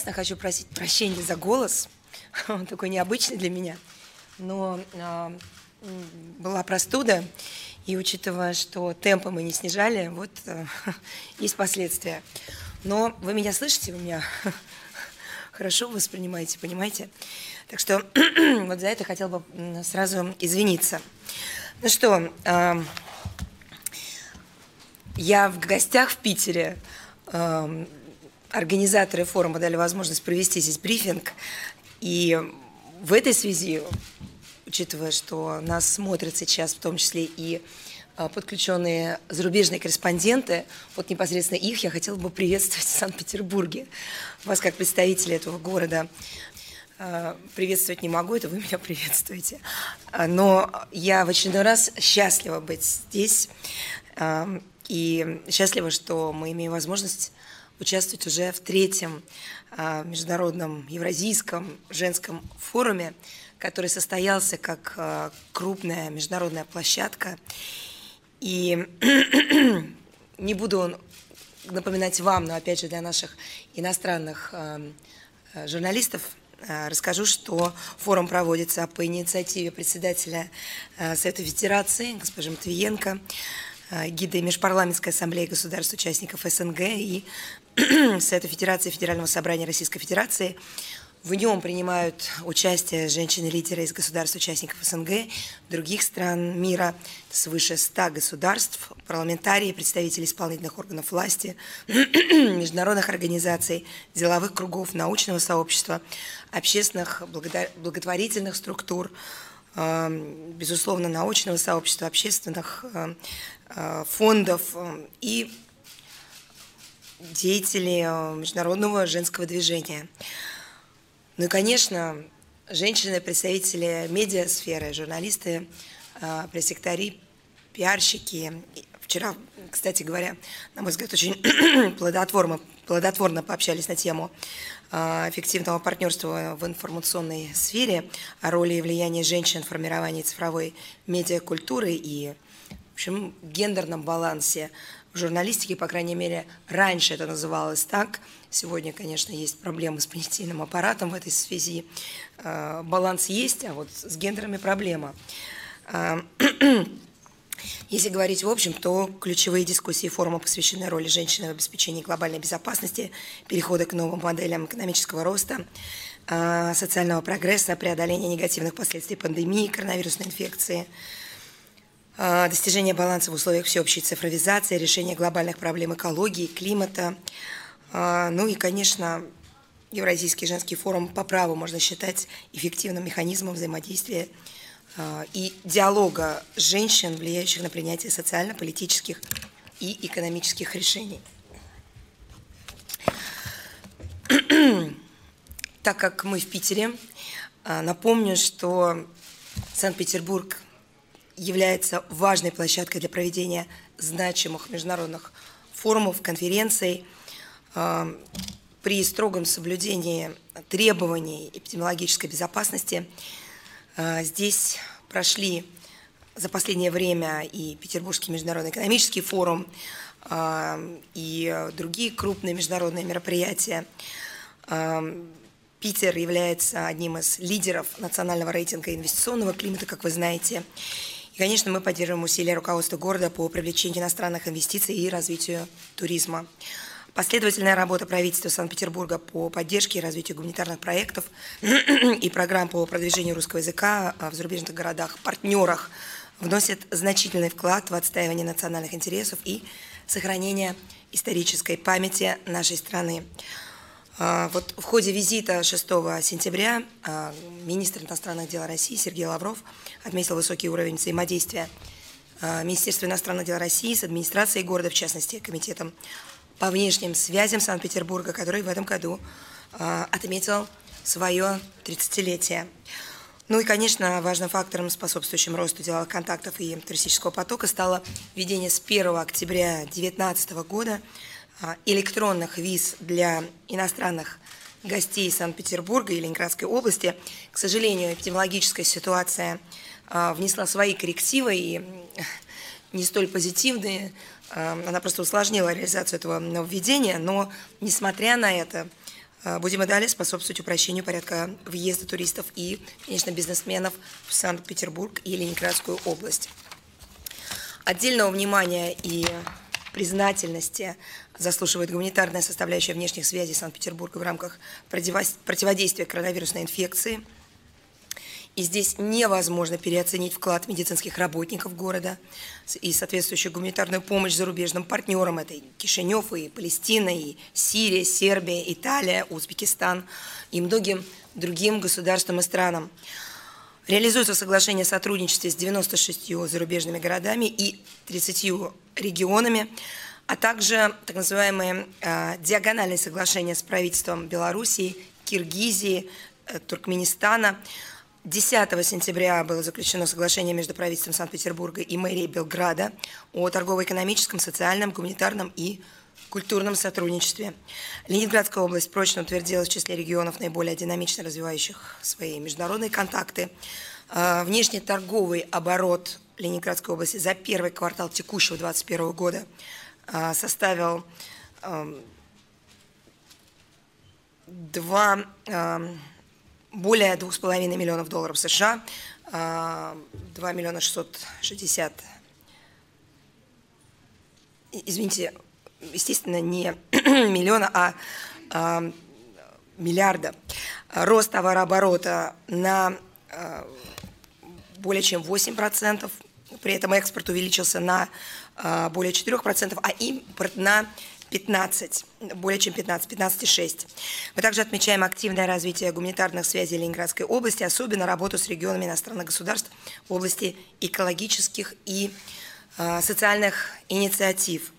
единственное, хочу просить прощения за голос. Он такой необычный для меня. Но э, была простуда, и учитывая, что темпы мы не снижали, вот э, есть последствия. Но вы меня слышите, вы меня хорошо воспринимаете, понимаете? Так что вот за это хотел бы сразу извиниться. Ну что, э, я в гостях в Питере. Э, организаторы форума дали возможность провести здесь брифинг. И в этой связи, учитывая, что нас смотрят сейчас в том числе и а, подключенные зарубежные корреспонденты, вот непосредственно их я хотела бы приветствовать в Санкт-Петербурге. Вас как представители этого города а, приветствовать не могу, это вы меня приветствуете. А, но я в очередной раз счастлива быть здесь и счастлива, что мы имеем возможность участвовать уже в третьем международном евразийском женском форуме, который состоялся как крупная международная площадка. И не буду напоминать вам, но опять же для наших иностранных э, журналистов расскажу, что форум проводится по инициативе председателя Совета Федерации госпожи Матвиенко, гида Межпарламентской ассамблеи государств-участников СНГ и Совета Федерации Федерального собрания Российской Федерации. В нем принимают участие женщины-лидеры из государств-участников СНГ, других стран мира, свыше 100 государств, парламентарии, представители исполнительных органов власти, международных организаций, деловых кругов, научного сообщества, общественных благотворительных структур, э, безусловно, научного сообщества, общественных э, э, фондов и деятелей международного женского движения. Ну и, конечно, женщины, представители медиасферы, журналисты, а, пресс-сектори, пиарщики. Вчера, кстати говоря, на мой взгляд, очень плодотворно, плодотворно пообщались на тему а, эффективного партнерства в информационной сфере, о роли и влиянии женщин в формировании цифровой медиакультуры и, в общем, гендерном балансе в журналистике, по крайней мере, раньше это называлось так. Сегодня, конечно, есть проблемы с понятийным аппаратом в этой связи. Э, баланс есть, а вот с гендерами проблема. Э, если говорить в общем, то ключевые дискуссии форума посвящены роли женщины в обеспечении глобальной безопасности, перехода к новым моделям экономического роста, э, социального прогресса, преодоления негативных последствий пандемии, коронавирусной инфекции – достижение баланса в условиях всеобщей цифровизации, решение глобальных проблем экологии, климата. А, ну и, конечно, Евразийский женский форум по праву можно считать эффективным механизмом взаимодействия а, и диалога женщин, влияющих на принятие социально-политических и экономических решений. Так как мы в Питере, напомню, что Санкт-Петербург является важной площадкой для проведения значимых международных форумов, конференций э, при строгом соблюдении требований эпидемиологической безопасности. Э, здесь прошли за последнее время и Петербургский международный экономический форум, э, и другие крупные международные мероприятия. Питер является одним из лидеров национального рейтинга инвестиционного климата, как вы знаете. Конечно, мы поддерживаем усилия руководства города по привлечению иностранных инвестиций и развитию туризма. Последовательная работа правительства Санкт-Петербурга по поддержке и развитию гуманитарных проектов и программ по продвижению русского языка в зарубежных городах, партнерах вносит значительный вклад в отстаивание национальных интересов и сохранение исторической памяти нашей страны. А, вот в ходе визита 6 сентября а, министр иностранных дел России Сергей Лавров отметил высокий уровень взаимодействия а, Министерства иностранных дел России с администрацией города, в частности, комитетом по внешним связям Санкт-Петербурга, который в этом году отметил свое 30-летие. Ну и, конечно, важным фактором, способствующим росту деловых контактов и туристического потока, стало введение с 1 октября 2019 года электронных виз для иностранных гостей Санкт-Петербурга и Ленинградской области. К сожалению, эпидемиологическая ситуация а, внесла свои коррективы и не столь позитивные. А, она просто усложнила реализацию этого нововведения, но, несмотря на это, будем и далее способствовать упрощению порядка въезда туристов и, конечно, бизнесменов в Санкт-Петербург и Ленинградскую область. Отдельного внимания и признательности заслуживает гуманитарная составляющая внешних связей Санкт-Петербурга в рамках противодействия коронавирусной инфекции. И здесь невозможно переоценить вклад медицинских работников города и соответствующую гуманитарную помощь зарубежным партнерам. Это и Кишинев, и Палестина, и Сирия, Сербия, Италия, Узбекистан и многим другим государствам и странам. Реализуется соглашение о сотрудничестве с 96 зарубежными городами и 30 регионами, а также так называемые э, диагональные соглашения с правительством Белоруссии, Киргизии, э, Туркменистана. 10 сентября было заключено соглашение между правительством Санкт-Петербурга и мэрией Белграда о торгово-экономическом, социальном, гуманитарном и культурном сотрудничестве. Ленинградская область прочно утвердилась в числе регионов, наиболее динамично развивающих свои международные контакты. Э, внешний торговый оборот Ленинградской области за первый квартал текущего 2021 года составил 2, более 2,5 миллионов долларов США, 2 а, миллиона 660, извините, естественно, не миллиона, а, а миллиарда. Рост товарооборота на более чем 8%, при этом экспорт увеличился на а, более 4%, а импорт на 15, более чем 15, 15,6. Мы также отмечаем активное развитие гуманитарных связей Ленинградской области, особенно работу с регионами иностранных государств в области экологических и э, социальных инициатив.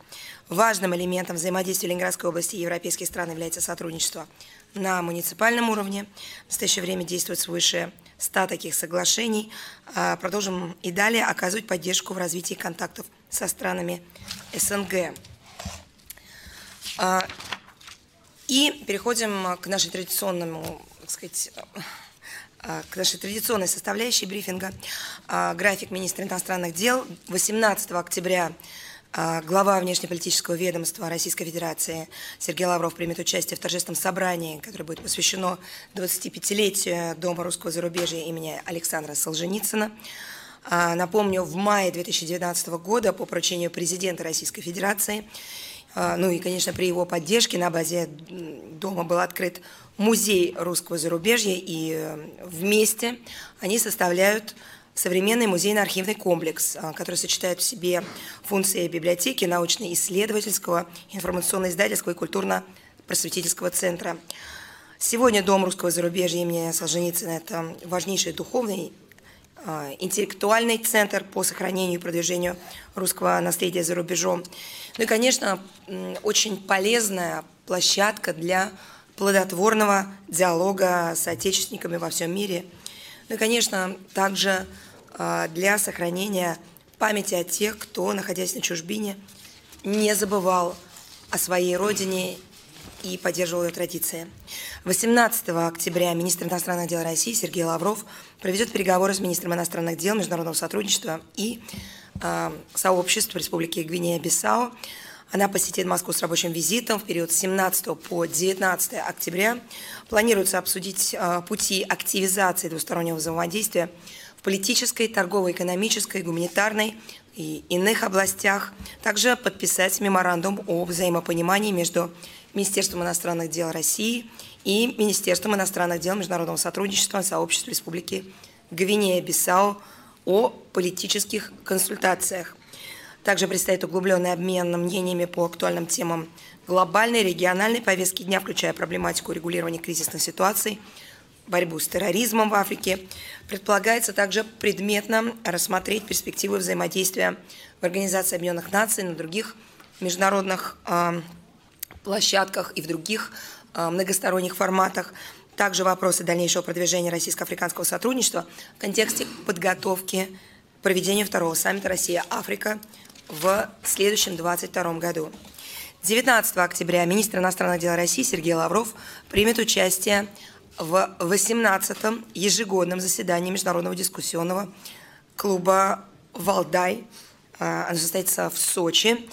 Важным элементом взаимодействия Ленинградской области и европейских стран является сотрудничество на муниципальном уровне. В настоящее время действует свыше 100 таких соглашений. А, продолжим и далее оказывать поддержку в развитии контактов со странами СНГ. А, и переходим к нашей традиционному, так сказать, а, к нашей традиционной составляющей брифинга. График министра иностранных дел 18 октября а, глава внешнеполитического ведомства Российской Федерации Сергей Лавров примет участие в торжественном собрании, которое будет посвящено 25-летию Дома русского зарубежья имени Александра Солженицына. А, напомню, в мае 2019 года по поручению президента Российской Федерации, а, ну и, конечно, при его поддержке на базе дома был открыт музей русского зарубежья, и э, вместе они составляют современный музейно-архивный комплекс, а, который сочетает в себе функции библиотеки, научно-исследовательского, информационно-издательского и культурно-просветительского центра. Сегодня Дом русского зарубежья имени Солженицына – это важнейший духовный, интеллектуальный центр по сохранению и продвижению русского наследия за рубежом. Ну и, конечно, очень полезная площадка для плодотворного диалога с отечественниками во всем мире – ну и, конечно, также а, для сохранения памяти о тех, кто, находясь на чужбине, не забывал о своей родине и поддерживал ее традиции. 18 октября министр иностранных дел России Сергей Лавров проведет переговоры с министром иностранных дел, международного сотрудничества и э, сообществ Республики Гвинея-Бисау она посетит Москву с рабочим визитом в период с 17 по 19 октября. Планируется обсудить а, пути активизации двустороннего взаимодействия в политической, торговой, экономической, гуманитарной и иных областях. Также подписать меморандум о взаимопонимании между Министерством иностранных дел России и Министерством иностранных дел международного сотрудничества сообщества Республики Гвинея-Бисау о политических консультациях. Также предстоит углубленный обмен мнениями по актуальным темам глобальной, региональной повестки дня, включая проблематику регулирования кризисных ситуаций, борьбу с терроризмом в Африке. Предполагается также предметно рассмотреть перспективы взаимодействия в Организации Объединенных Наций на других международных э, площадках и в других э, многосторонних форматах. Также вопросы дальнейшего продвижения российско-африканского сотрудничества в контексте подготовки к проведению второго саммита Россия-Африка в следующем 2022 году. 19 октября министр иностранных дел России Сергей Лавров примет участие в 18-м ежегодном заседании Международного дискуссионного клуба «Валдай». А, оно состоится в Сочи.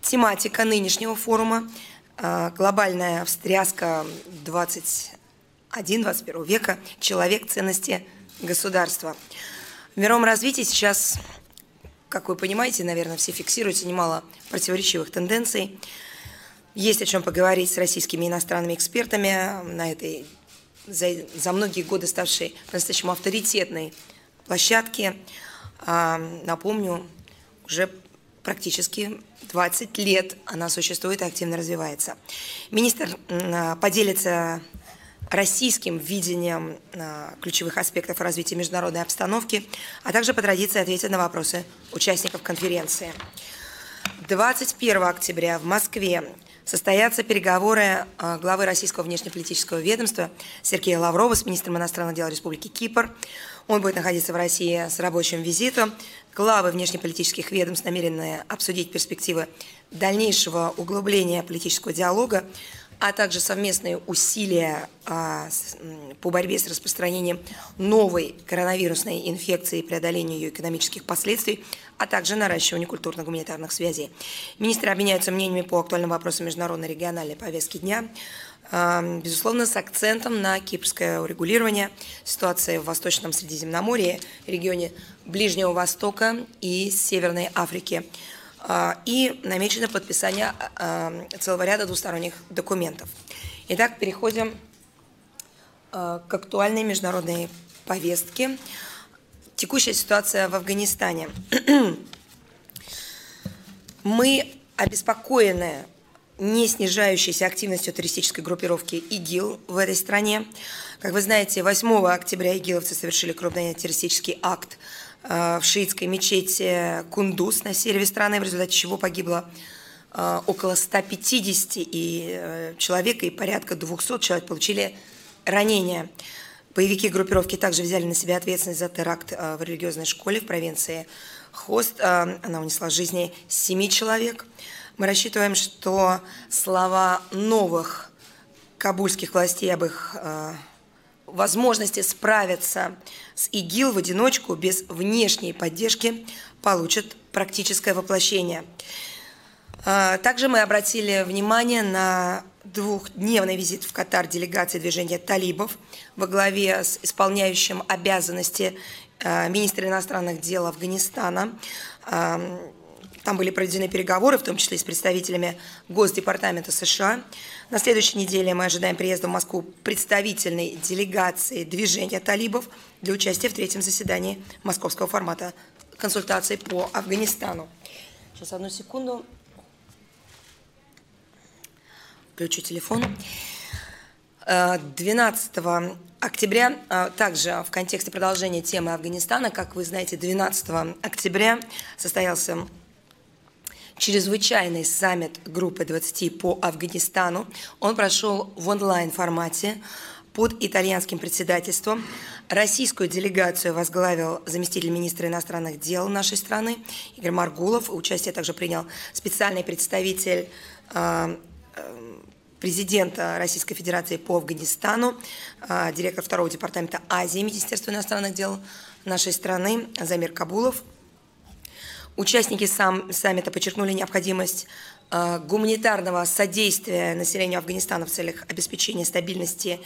Тематика нынешнего форума глобальная встряска 21-21 века, человек, ценности государства. В мировом развитии сейчас, как вы понимаете, наверное, все фиксируются немало противоречивых тенденций. Есть о чем поговорить с российскими иностранными экспертами на этой за, за многие годы ставшей по-настоящему авторитетной площадке. А, напомню, уже практически 20 лет она существует и активно развивается. Министр поделится российским видением ключевых аспектов развития международной обстановки, а также по традиции ответит на вопросы участников конференции. 21 октября в Москве состоятся переговоры а, главы Российского внешнеполитического ведомства Сергея Лаврова с министром иностранных дел Республики Кипр. Он будет находиться в России с рабочим визитом. Главы внешнеполитических ведомств намерены обсудить перспективы дальнейшего углубления политического диалога, а также совместные усилия а, по борьбе с распространением новой коронавирусной инфекции и преодолению ее экономических последствий, а также наращиванию культурно-гуманитарных связей. Министры обменяются мнениями по актуальным вопросам международной региональной повестки дня, а, безусловно, с акцентом на кипрское урегулирование ситуации в Восточном Средиземноморье, регионе Ближнего Востока и Северной Африки – и намечено подписание а, целого ряда двусторонних документов. Итак, переходим а, к актуальной международной повестке. Текущая ситуация в Афганистане. Мы обеспокоены не снижающейся активностью туристической группировки ИГИЛ в этой стране. Как вы знаете, 8 октября игиловцы совершили крупный террористический акт в шиитской мечети Кундус на севере страны, в результате чего погибло э, около 150 и э, человек, и порядка 200 человек получили ранения. Боевики группировки также взяли на себя ответственность за теракт в религиозной школе в провинции Хост. Она унесла жизни семи человек. Мы рассчитываем, что слова новых кабульских властей об их возможности справиться с ИГИЛ в одиночку без внешней поддержки получат практическое воплощение. А, также мы обратили внимание на двухдневный визит в Катар делегации движения талибов во главе с исполняющим обязанности а, министра иностранных дел Афганистана там были проведены переговоры, в том числе и с представителями Госдепартамента США. На следующей неделе мы ожидаем приезда в Москву представительной делегации движения талибов для участия в третьем заседании московского формата консультаций по Афганистану. Сейчас одну секунду. Включу телефон. 12 э, октября, э, также в контексте продолжения темы Афганистана, как вы знаете, 12 октября состоялся чрезвычайный саммит группы 20 по Афганистану. Он прошел в онлайн-формате под итальянским председательством. Российскую делегацию возглавил заместитель министра иностранных дел нашей страны Игорь Маргулов. Участие также принял специальный представитель э, э, президента Российской Федерации по Афганистану, э, директор второго департамента Азии Министерства иностранных дел нашей страны Замир Кабулов – Участники сам, саммита подчеркнули необходимость э, гуманитарного содействия населению Афганистана в целях обеспечения стабильности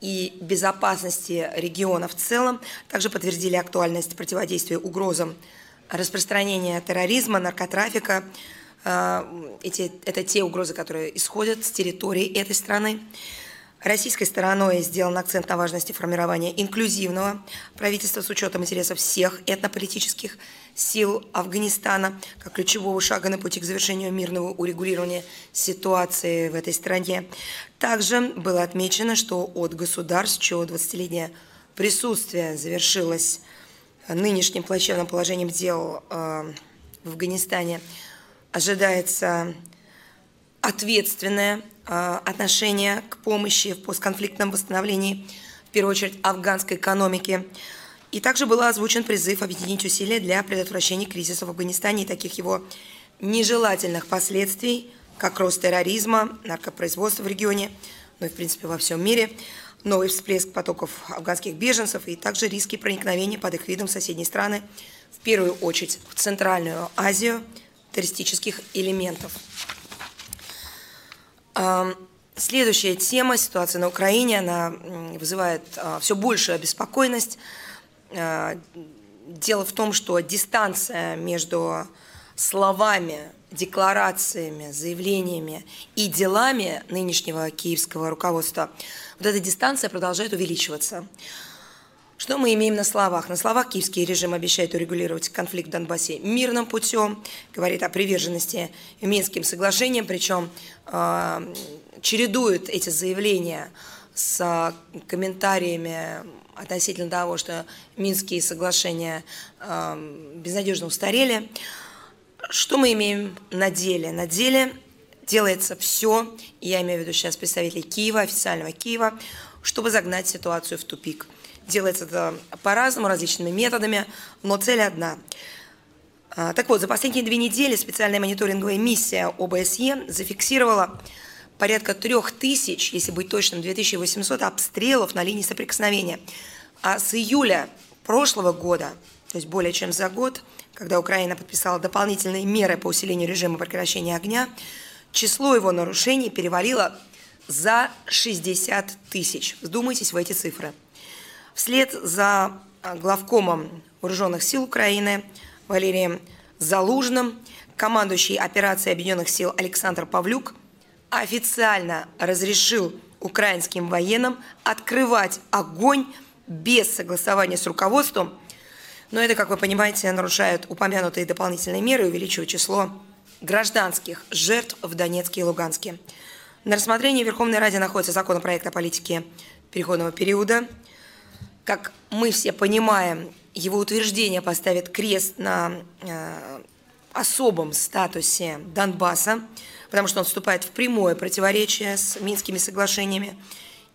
и безопасности региона в целом. Также подтвердили актуальность противодействия угрозам распространения терроризма, наркотрафика. Э, эти, это те угрозы, которые исходят с территории этой страны. Российской стороной сделан акцент на важности формирования инклюзивного правительства с учетом интересов всех этнополитических сил Афганистана как ключевого шага на пути к завершению мирного урегулирования ситуации в этой стране. Также было отмечено, что от государств, чье 20-летнее присутствие завершилось нынешним плачевным положением дел э, в Афганистане, ожидается ответственное э, отношение к помощи в постконфликтном восстановлении, в первую очередь, афганской экономики. И также был озвучен призыв объединить усилия для предотвращения кризиса в Афганистане и таких его нежелательных последствий, как рост терроризма, наркопроизводства в регионе, ну и, в принципе, во всем мире, новый всплеск потоков афганских беженцев и также риски проникновения под их видом в соседние страны, в первую очередь в Центральную Азию, террористических элементов. Следующая тема, ситуация на Украине, она вызывает все большую обеспокоенность. Дело в том, что дистанция между словами, декларациями, заявлениями и делами нынешнего киевского руководства, вот эта дистанция продолжает увеличиваться. Что мы имеем на словах? На словах киевский режим обещает урегулировать конфликт в Донбассе мирным путем, говорит о приверженности Минским соглашениям, причем э, чередует эти заявления с комментариями относительно того, что Минские соглашения э, безнадежно устарели. Что мы имеем на деле? На деле делается все, я имею в виду сейчас представителей Киева, официального Киева, чтобы загнать ситуацию в тупик – Делается это по-разному, различными методами, но цель одна. А, так вот, за последние две недели специальная мониторинговая миссия ОБСЕ зафиксировала порядка трех тысяч, если быть точным, 2800 обстрелов на линии соприкосновения. А с июля прошлого года, то есть более чем за год, когда Украина подписала дополнительные меры по усилению режима прекращения огня, число его нарушений перевалило за 60 тысяч. Вдумайтесь в эти цифры – Вслед за а, главкомом Вооруженных сил Украины Валерием Залужным командующий операцией Объединенных сил Александр Павлюк официально разрешил украинским военным открывать огонь без согласования с руководством, но это, как вы понимаете, нарушает упомянутые дополнительные меры и увеличивает число гражданских жертв в Донецке и Луганске. На рассмотрении Верховной Ради находится законопроект о политике переходного периода – как мы все понимаем, его утверждение поставит крест на э, особом статусе Донбасса, потому что он вступает в прямое противоречие с Минскими соглашениями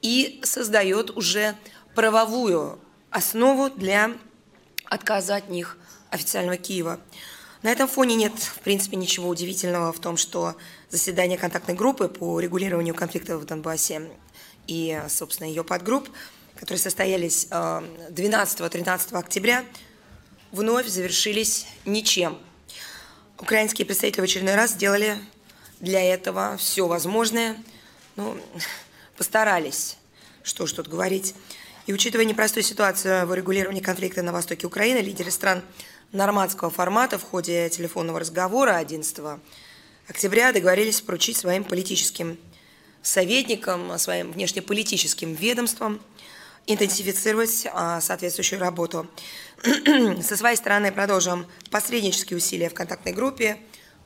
и создает уже правовую основу для отказа от них официального Киева. На этом фоне нет, в принципе, ничего удивительного в том, что заседание контактной группы по регулированию конфликтов в Донбассе и, собственно, ее подгрупп – которые состоялись 12-13 э, октября, вновь завершились ничем. Украинские представители в очередной раз сделали для этого все возможное, ну, постарались, что ж тут говорить. И учитывая непростую ситуацию в урегулировании конфликта на востоке Украины, лидеры стран нормандского формата в ходе телефонного разговора 11 октября договорились поручить своим политическим советникам, своим внешнеполитическим ведомствам интенсифицировать а, соответствующую работу. Со своей стороны продолжим посреднические усилия в контактной группе,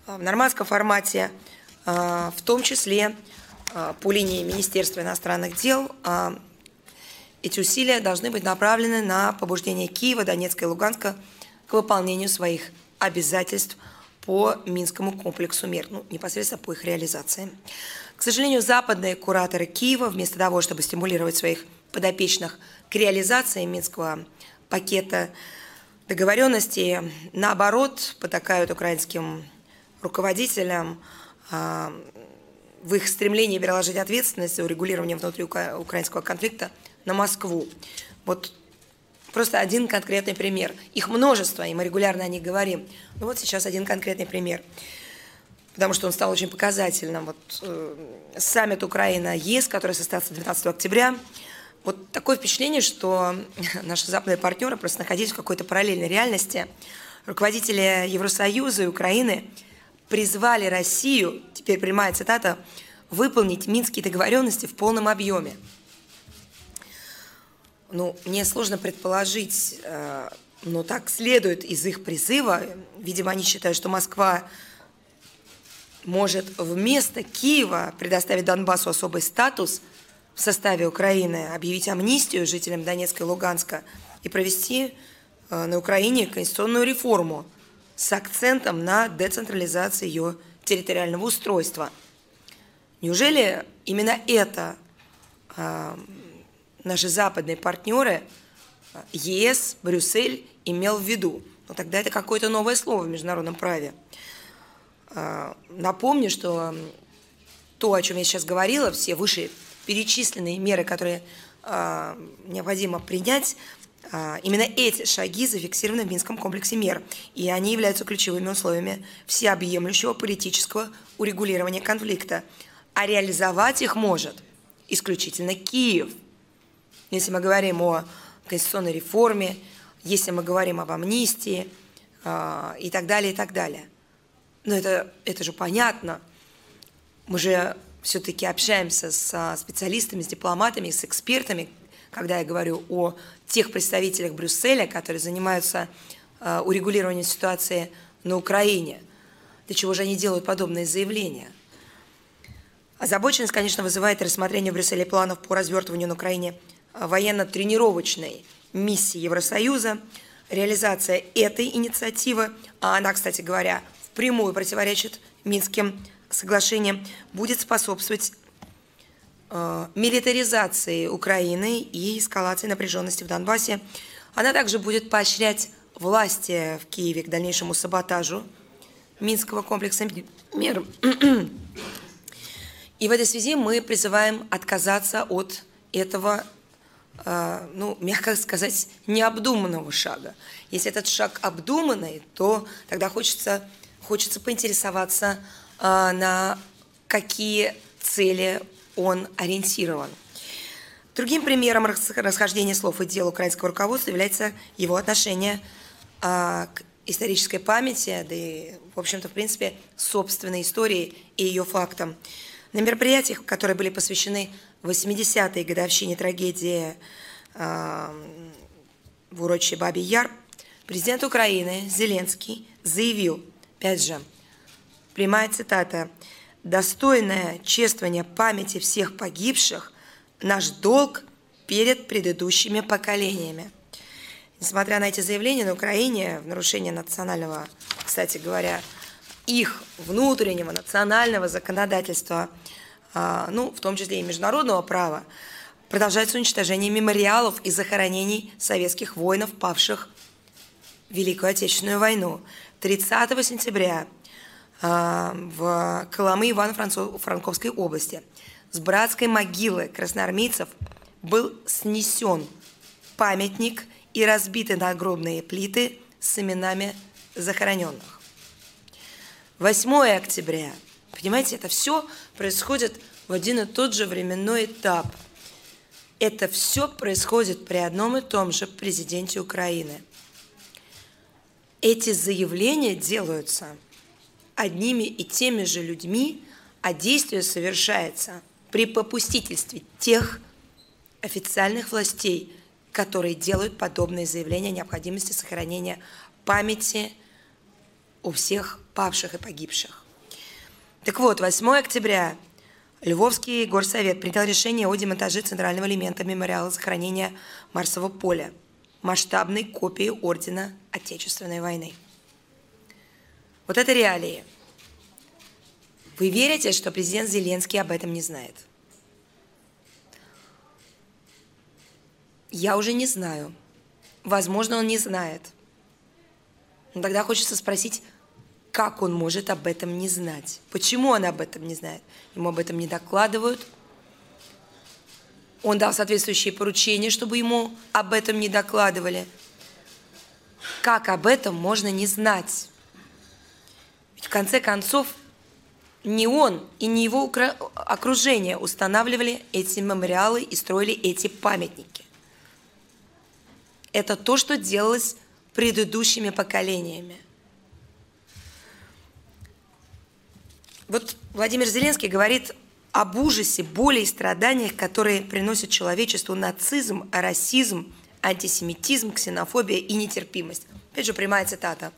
а, в нормандском формате, а, в том числе по линии Министерства иностранных дел. Эти усилия должны быть направлены на побуждение Киева, Донецка и Луганска к выполнению своих обязательств по Минскому комплексу мер, ну, непосредственно по их реализации. К сожалению, западные кураторы Киева, вместо того, чтобы стимулировать своих подопечных к реализации Минского пакета договоренностей, наоборот, потакают украинским руководителям а, в их стремлении переложить ответственность за урегулирование внутри украинского конфликта на Москву. Вот просто один конкретный пример. Их множество, и мы регулярно о них говорим. Ну вот сейчас один конкретный пример. Потому что он стал очень показательным. Вот э, саммит Украина-ЕС, который состоялся 12 октября, вот такое впечатление, что наши западные партнеры просто находились в какой-то параллельной реальности. Руководители Евросоюза и Украины призвали Россию, теперь прямая цитата, выполнить минские договоренности в полном объеме. Ну, мне сложно предположить, э, но так следует из их призыва. Видимо, они считают, что Москва может вместо Киева предоставить Донбассу особый статус – в составе Украины, объявить амнистию жителям Донецка и Луганска и провести э, на Украине конституционную реформу с акцентом на децентрализацию ее территориального устройства. Неужели именно это э, наши западные партнеры э, ЕС, Брюссель имел в виду? Но ну, тогда это какое-то новое слово в международном праве. Напомню, что то, о чем я сейчас говорила, все выше перечисленные меры, которые э, необходимо принять, э, именно эти шаги зафиксированы в Минском комплексе мер, и они являются ключевыми условиями всеобъемлющего политического урегулирования конфликта. а реализовать их может исключительно Киев. Если мы говорим о конституционной реформе, если мы говорим об амнистии э, и так далее, и так далее. Но это, это же понятно. Мы же все-таки общаемся с специалистами, с дипломатами, с экспертами, когда я говорю о тех представителях Брюсселя, которые занимаются э, урегулированием ситуации на Украине. Для чего же они делают подобные заявления? Озабоченность, конечно, вызывает рассмотрение в Брюсселе планов по развертыванию на Украине э, военно-тренировочной миссии Евросоюза, реализация этой инициативы, а она, кстати говоря, впрямую противоречит Минским соглашениям, будет способствовать э, милитаризации Украины и эскалации напряженности в Донбассе. Она также будет поощрять власти в Киеве к дальнейшему саботажу Минского комплекса мер. И в этой связи мы призываем отказаться от этого а, ну, мягко сказать, необдуманного шага. Если этот шаг обдуманный, то тогда хочется, хочется поинтересоваться, на какие цели он ориентирован. Другим примером расхождения слов и дел украинского руководства является его отношение а, к исторической памяти, да и, в общем-то, в принципе, собственной истории и ее фактам. На мероприятиях, которые были посвящены 80-й годовщине трагедии э, в урочище Бабий Яр, президент Украины Зеленский заявил, опять же, прямая цитата, «Достойное чествование памяти всех погибших – наш долг перед предыдущими поколениями». Несмотря на эти заявления, на Украине в нарушение национального, кстати говоря, их внутреннего национального законодательства – а, ну, в том числе и международного права, продолжается уничтожение мемориалов и захоронений советских воинов, павших в Великую Отечественную войну. 30 сентября в Коломы Ивано-Франковской области с братской могилы красноармейцев был снесен памятник и разбиты нагробные плиты с именами захороненных. 8 октября – Понимаете, это все происходит в один и тот же временной этап. Это все происходит при одном и том же президенте Украины. Эти заявления делаются одними и теми же людьми, а действие совершается при попустительстве тех официальных властей, которые делают подобные заявления о необходимости сохранения памяти у всех павших и погибших. Так вот, 8 октября Львовский горсовет принял решение о демонтаже центрального элемента мемориала захоронения Марсового поля, масштабной копии Ордена Отечественной войны. Вот это реалии. Вы верите, что президент Зеленский об этом не знает? Я уже не знаю. Возможно, он не знает. Но тогда хочется спросить, как он может об этом не знать? Почему он об этом не знает? Ему об этом не докладывают. Он дал соответствующие поручения, чтобы ему об этом не докладывали. Как об этом можно не знать? Ведь в конце концов не он и не его окружение устанавливали эти мемориалы и строили эти памятники. Это то, что делалось предыдущими поколениями. Вот Владимир Зеленский говорит об ужасе, боли и страданиях, которые приносят человечеству нацизм, расизм, антисемитизм, ксенофобия и нетерпимость. Опять же, прямая цитата.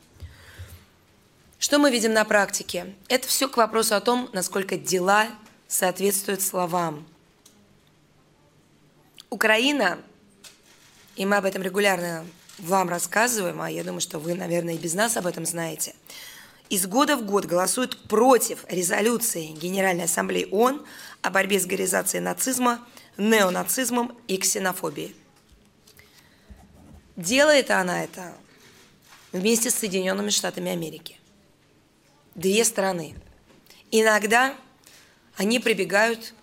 Что мы видим на практике? Это все к вопросу о том, насколько дела соответствуют словам. Украина, и мы об этом регулярно вам рассказываем, а я думаю, что вы, наверное, и без нас об этом знаете – из года в год голосует против резолюции Генеральной Ассамблеи ООН о борьбе с горизацией нацизма, неонацизмом и ксенофобией. Делает она это вместе с Соединенными Штатами Америки. Две страны. Иногда они прибегают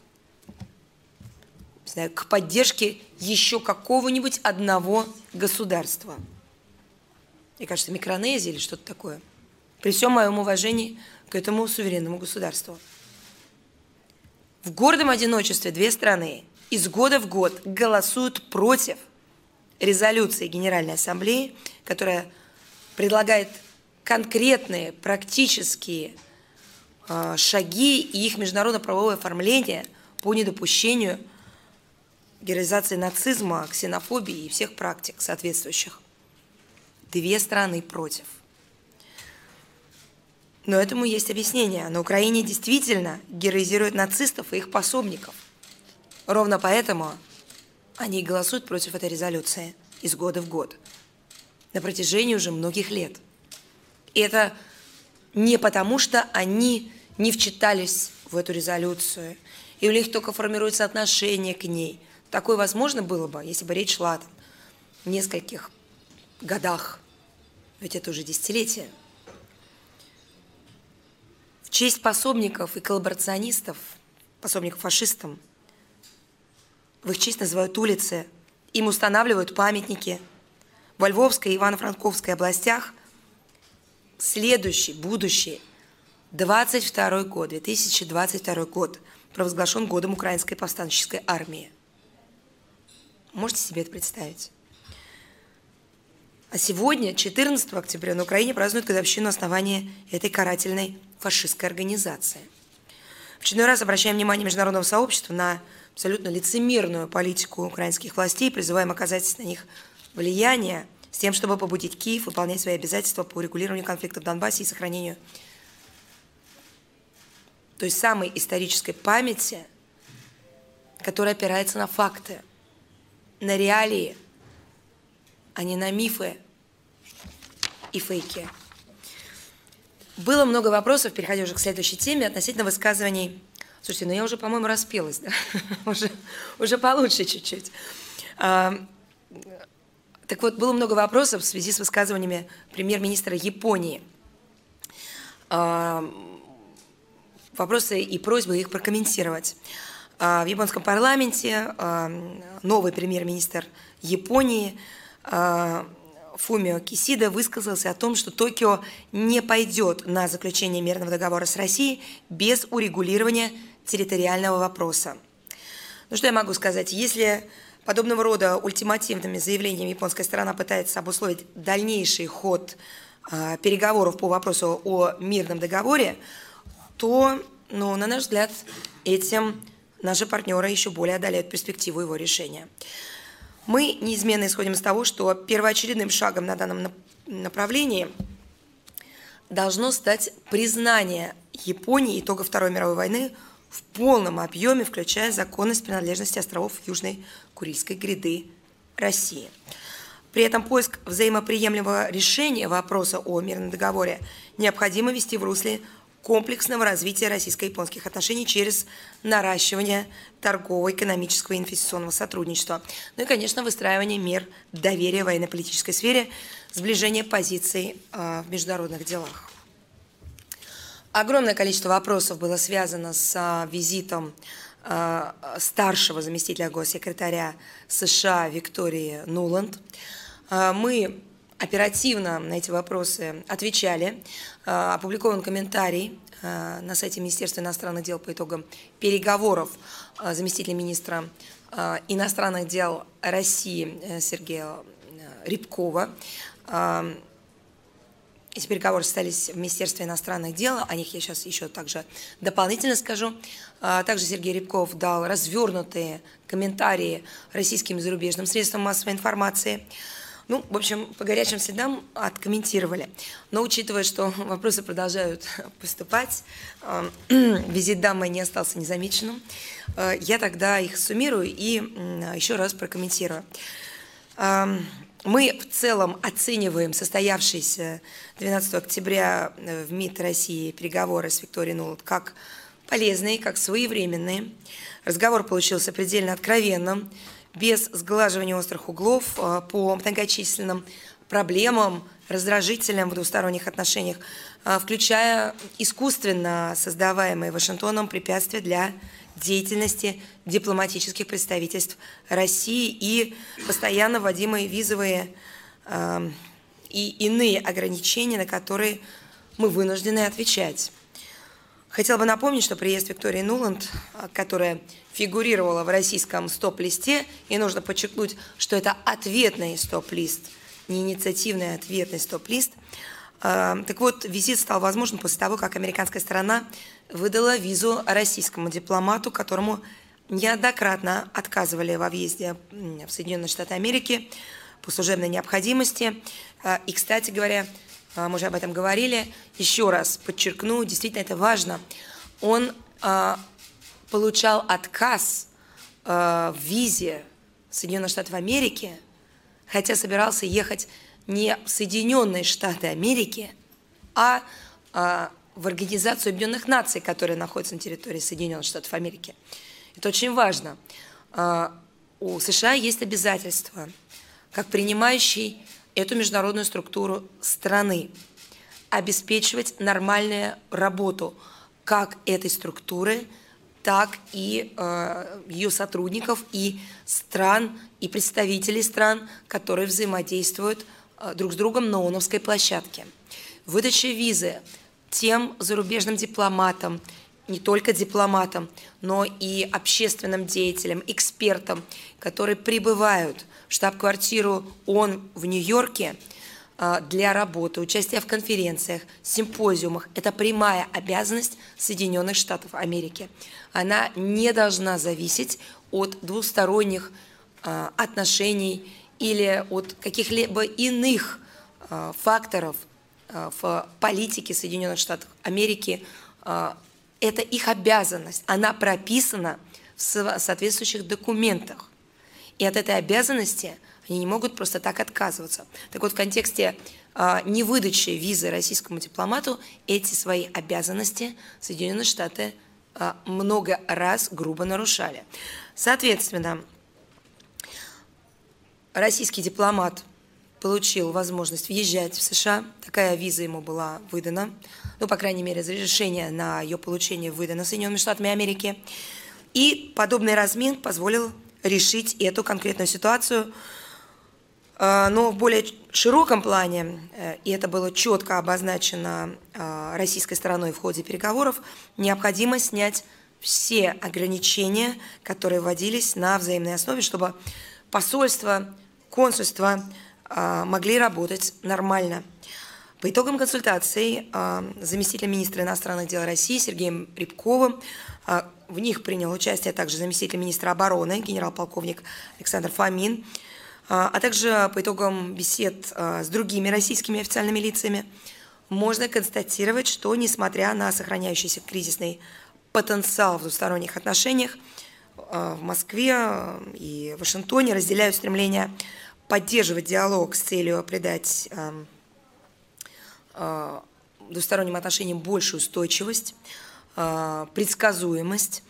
знаю, к поддержке еще какого-нибудь одного государства. Мне кажется, Микронезия или что-то такое – при всем моем уважении к этому суверенному государству. в гордом одиночестве две страны из года в год голосуют против резолюции Генеральной Ассамблеи, которая предлагает конкретные практические э, шаги и их международно-правовое оформление по недопущению героизации нацизма, ксенофобии и всех практик соответствующих. Две страны против. Но этому есть объяснение. На Украине действительно героизируют нацистов и их пособников. Ровно поэтому они голосуют против этой резолюции из года в год на протяжении уже многих лет. И это не потому, что они не вчитались в эту резолюцию, и у них только формируется отношение к ней. Такое возможно было бы, если бы речь шла в нескольких годах, ведь это уже десятилетие. В честь пособников и коллаборационистов, пособников фашистам, в их честь называют улицы, им устанавливают памятники. Во Львовской и Ивано-Франковской областях следующий, будущий, 22 год, 2022 год провозглашен годом Украинской повстанческой армии. Можете себе это представить? А сегодня, 14 октября, на Украине празднуют годовщину основания этой карательной фашистской организации. В очередной раз обращаем внимание международного сообщества на абсолютно лицемерную политику украинских властей, призываем оказать на них влияние с тем, чтобы побудить Киев выполнять свои обязательства по регулированию конфликта в Донбассе и сохранению той самой исторической памяти, которая опирается на факты, на реалии, а не на мифы и фейки. Было много вопросов, переходя уже к следующей теме, относительно высказываний Слушайте, ну я уже, по-моему, распелась, да? уже, уже получше чуть-чуть. Так вот, было много вопросов в связи с высказываниями премьер-министра Японии. А, вопросы и просьбы их прокомментировать. А, в японском парламенте а, новый премьер-министр Японии Фумио Кисида высказался о том, что Токио не пойдет на заключение мирного договора с Россией без урегулирования территориального вопроса. Ну что я могу сказать? Если подобного рода ультимативными заявлениями японская сторона пытается обусловить дальнейший ход э, переговоров по вопросу о мирном договоре, то, ну, на наш взгляд, этим наши партнеры еще более одолеют перспективу его решения. Мы неизменно исходим из того, что первоочередным шагом на данном направлении должно стать признание Японии итога Второй мировой войны в полном объеме, включая законность принадлежности островов Южной Курильской гряды России. При этом поиск взаимоприемлемого решения вопроса о мирном договоре необходимо вести в русле комплексного развития российско-японских отношений через наращивание торгового, экономического и инвестиционного сотрудничества. Ну и, конечно, выстраивание мер доверия в военно-политической сфере, сближение позиций а, в международных делах. Огромное количество вопросов было связано с а, визитом а, старшего заместителя госсекретаря США Виктории Нуланд. А, мы оперативно на эти вопросы отвечали. Опубликован комментарий на сайте Министерства иностранных дел по итогам переговоров заместителя министра иностранных дел России э, Сергея э, Рябкова эти переговоры состоялись в Министерстве иностранных дел, о них я сейчас еще также дополнительно скажу. А, также Сергей Рябков дал развернутые комментарии российским и зарубежным средствам массовой информации. Ну, в общем, по горячим следам откомментировали. Но учитывая, что вопросы продолжают поступать, визит дамы не остался незамеченным, а, я тогда их суммирую и еще раз прокомментирую. Мы в целом оцениваем состоявшиеся 12 октября э, в МИД России переговоры с Викторией Нуланд как полезные, как своевременные. Разговор получился предельно откровенным, без сглаживания острых углов э, по многочисленным проблемам, раздражителям в двусторонних отношениях, э, включая искусственно создаваемые Вашингтоном препятствия для деятельности дипломатических представительств России и постоянно вводимые визовые э, и иные ограничения, на которые мы вынуждены отвечать. Хотела бы напомнить, что приезд Виктории Нуланд, которая фигурировала в российском стоп-листе, и нужно подчеркнуть, что это ответный стоп-лист, не инициативный, а ответный стоп-лист. Так вот, визит стал возможен после того, как американская сторона выдала визу российскому дипломату, которому неоднократно отказывали во въезде в Соединенные Штаты Америки по служебной необходимости. И, кстати говоря, а, мы уже об этом говорили, еще раз подчеркну, действительно это важно, он а, получал отказ в визе Соединенных Штатов Америки, хотя собирался ехать не в Соединенные Штаты Америки, а в Организацию Объединенных Наций, которая находится на территории Соединенных Штатов Америки. Это очень важно. У США есть обязательства, как принимающий эту международную структуру страны, обеспечивать нормальную работу как этой структуры, так и э, ее сотрудников и стран, и представителей стран, которые взаимодействуют друг с другом на ООНовской площадке. Выдача визы тем зарубежным дипломатам, не только дипломатам, но и общественным деятелям, экспертам, которые прибывают в штаб-квартиру ООН в Нью-Йорке а, для работы, участия в конференциях, симпозиумах. Это прямая обязанность Соединенных Штатов Америки. Она не должна зависеть от двусторонних а, отношений или от каких-либо иных а, факторов в политике Соединенных Штатов Америки это их обязанность, она прописана в соответствующих документах. И от этой обязанности они не могут просто так отказываться. Так вот, в контексте э, невыдачи визы российскому дипломату эти свои обязанности Соединенные Штаты э, много раз грубо нарушали. Соответственно, российский дипломат получил возможность въезжать в США. Такая виза ему была выдана. Ну, по крайней мере, разрешение на ее получение выдано Соединенными Штатами Америки. И подобный размин позволил решить эту конкретную ситуацию. А, но в более широком плане, э, и это было четко обозначено а, российской стороной в ходе переговоров, необходимо снять все ограничения, которые вводились на взаимной основе, чтобы посольство, консульство а, могли работать нормально. По итогам консультаций а, заместитель министра иностранных дел России Сергеем Рябковым а, в них принял участие также заместитель министра обороны генерал-полковник Александр Фомин, а также по итогам бесед с другими российскими официальными лицами можно констатировать, что несмотря на сохраняющийся кризисный потенциал в двусторонних отношениях, в Москве и Вашингтоне разделяют стремление поддерживать диалог с целью придать эм, э, двусторонним отношениям большую устойчивость, э, предсказуемость.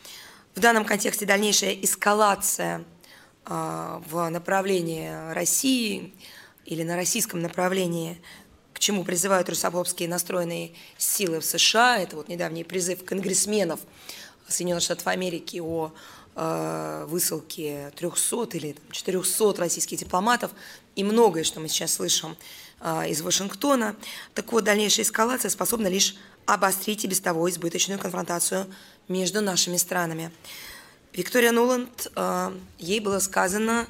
В данном контексте дальнейшая эскалация э, в направлении России или на российском направлении, к чему призывают русофобские настроенные силы в США, это вот недавний призыв конгрессменов Соединенных Штатов Америки о высылки 300 или 400 российских дипломатов и многое, что мы сейчас слышим э, из Вашингтона. Так вот, дальнейшая эскалация способна лишь обострить и без того избыточную конфронтацию между нашими странами. Виктория Нуланд, э, ей было сказано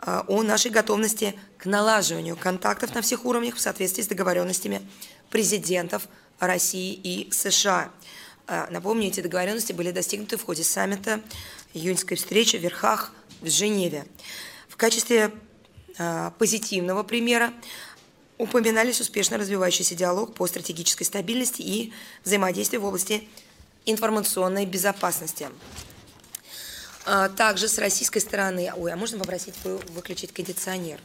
о нашей готовности к налаживанию контактов на всех уровнях в соответствии с договоренностями президентов России и США. Напомню, эти договоренности были достигнуты в ходе саммита июньской встречи в Верхах в Женеве. В качестве э, позитивного примера упоминались успешно развивающийся диалог по стратегической стабильности и взаимодействию в области информационной безопасности. А, также с российской стороны, ой, а можно попросить выключить кондиционер?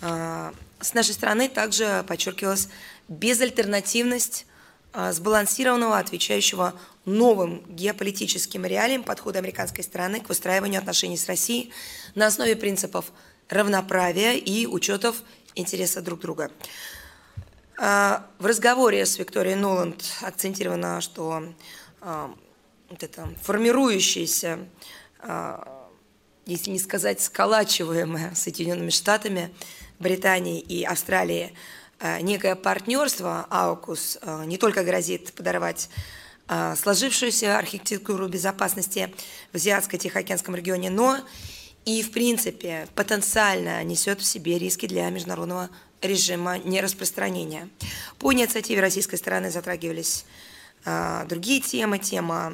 А, с нашей стороны также подчеркивалась безальтернативность а, сбалансированного, отвечающего новым геополитическим реалиям подхода американской страны к выстраиванию отношений с Россией на основе принципов равноправия и учетов интереса друг друга. А, в разговоре с Викторией Ноланд акцентировано, что а, вот это формирующееся, если не сказать сколачиваемое Соединенными Штатами, Британией и Австралией – некое партнерство, Аукус, э, не только грозит подорвать сложившуюся архитектуру безопасности в Азиатско-Тихоокеанском регионе, но и, в принципе, потенциально несет в себе риски для международного режима нераспространения. По инициативе российской стороны затрагивались другие темы, тема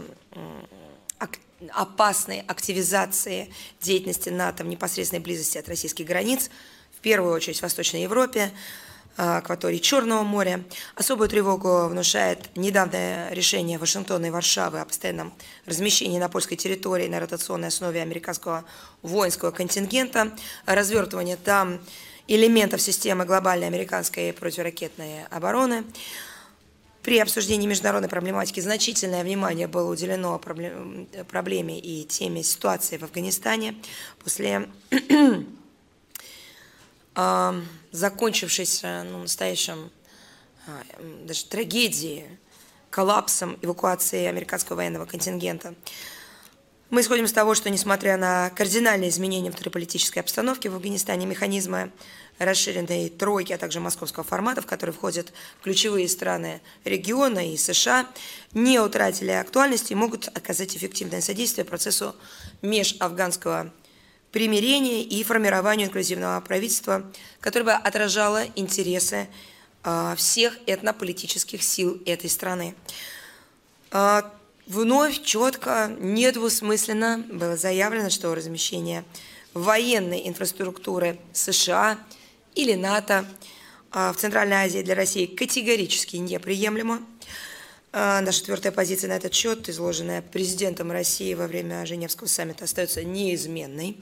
опасной активизации деятельности НАТО в непосредственной близости от российских границ, в первую очередь в Восточной Европе, акватории Черного моря. Особую тревогу внушает недавнее решение Вашингтона и Варшавы о постоянном размещении на польской территории на ротационной основе американского воинского контингента, развертывание там элементов системы глобальной американской противоракетной обороны. При обсуждении международной проблематики значительное внимание было уделено проблеме и теме ситуации в Афганистане после закончившейся ну, настоящим а, даже трагедией, коллапсом эвакуации американского военного контингента. Мы исходим из того, что, несмотря на кардинальные изменения внутриполитической обстановки в Афганистане, механизмы расширенной тройки, а также московского формата, в который входят ключевые страны региона и США, не утратили актуальности и могут оказать эффективное содействие процессу межафганского примирения и формированию инклюзивного правительства, которое бы отражало интересы а, всех этнополитических сил этой страны. А, вновь четко, недвусмысленно было заявлено, что размещение военной инфраструктуры США или НАТО а, в Центральной Азии для России категорически неприемлемо. А, наша твердая позиция на этот счет, изложенная президентом России во время Женевского саммита, остается неизменной.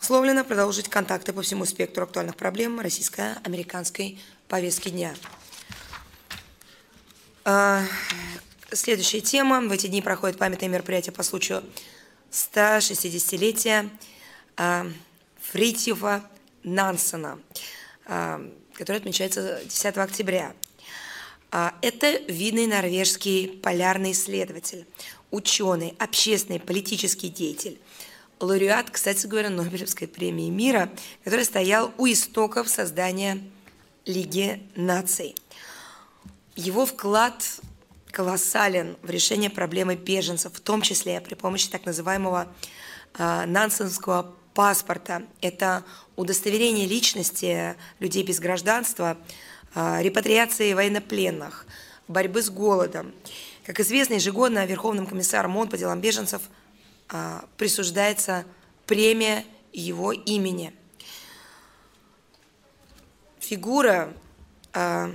Условлено продолжить контакты по всему спектру актуальных проблем российско-американской повестки дня. А, следующая тема. В эти дни проходит памятное мероприятие по случаю 160-летия Фритьева Нансена, которое отмечается 10 октября. А, это видный норвежский полярный исследователь, ученый, общественный, политический деятель, лауреат, кстати говоря, Нобелевской премии мира, который стоял у истоков создания Лиги наций. Его вклад колоссален в решение проблемы беженцев, в том числе при помощи так называемого э, нансенского паспорта. Это удостоверение личности людей без гражданства – репатриации военнопленных, борьбы с голодом. Как известно, ежегодно Верховным комиссаром ООН по делам беженцев а, присуждается премия его имени. Фигура а,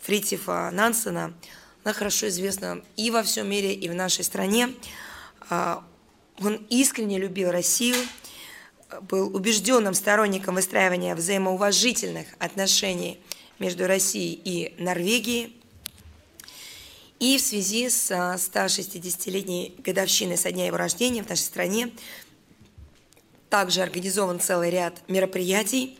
Фритифа Нансена, она хорошо известна и во всем мире, и в нашей стране. Он искренне любил Россию, был убежденным сторонником выстраивания взаимоуважительных отношений между Россией и Норвегией. И в связи с 160-летней годовщиной со дня его рождения в нашей стране также организован целый ряд мероприятий.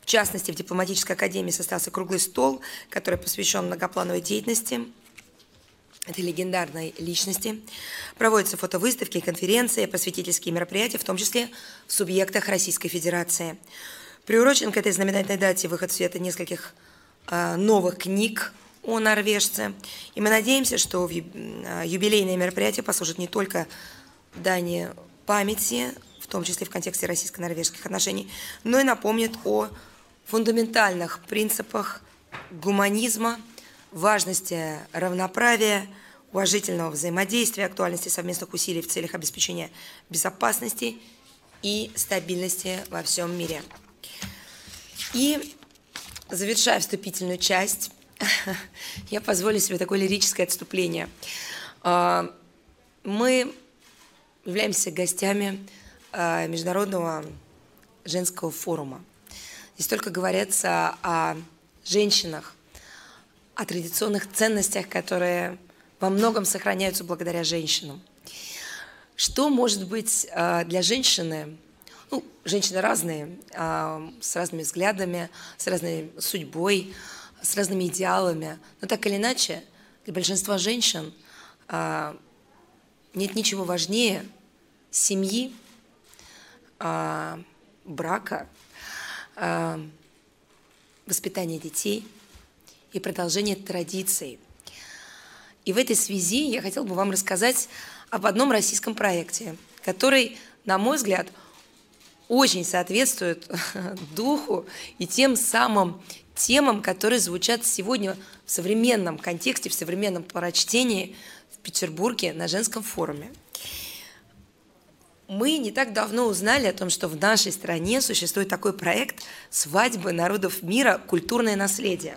В частности, в Дипломатической академии состоялся круглый стол, который посвящен многоплановой деятельности этой легендарной личности. Проводятся фотовыставки, конференции, просветительские мероприятия, в том числе в субъектах Российской Федерации. Приурочен к этой знаменательной дате выход в света нескольких э, новых книг о норвежце. И мы надеемся, что а, юбилейное мероприятие послужит не только дани памяти, в том числе в контексте российско-норвежских отношений, но и напомнит о фундаментальных принципах гуманизма, важности равноправия, уважительного взаимодействия, актуальности совместных усилий в целях обеспечения безопасности и стабильности во всем мире. И завершая вступительную часть, я позволю себе такое лирическое отступление. А, мы являемся гостями а, Международного женского форума. Здесь только говорится о женщинах, о традиционных ценностях, которые во многом сохраняются благодаря женщинам. Что может быть а, для женщины ну, женщины разные, а, с разными взглядами, с разной судьбой, с разными идеалами. Но так или иначе, для большинства женщин а, нет ничего важнее семьи, а, брака, воспитания детей и продолжения традиций. И в этой связи я хотела бы вам рассказать об одном российском проекте, который, на мой взгляд, очень соответствует духу и тем самым темам, которые звучат сегодня в современном контексте, в современном прочтении в Петербурге на женском форуме. Мы не так давно узнали о том, что в нашей стране существует такой проект «Свадьбы народов мира. Культурное наследие».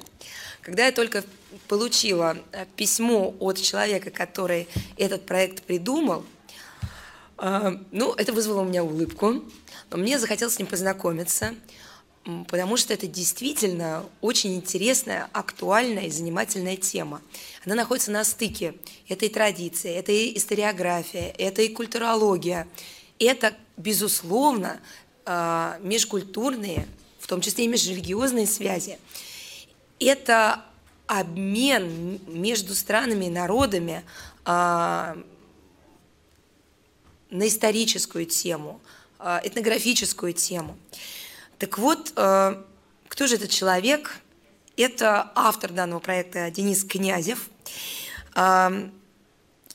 Когда я только получила письмо от человека, который этот проект придумал, э, ну, это вызвало у меня улыбку, мне захотелось с ним познакомиться, потому что это действительно очень интересная, актуальная и занимательная тема. Она находится на стыке этой традиции, это и историография, это и культурология, это, безусловно, э, межкультурные, в том числе и межрелигиозные связи. Это обмен между странами и народами э, на историческую тему, этнографическую тему. Так вот, кто же этот человек? Это автор данного проекта Денис Князев.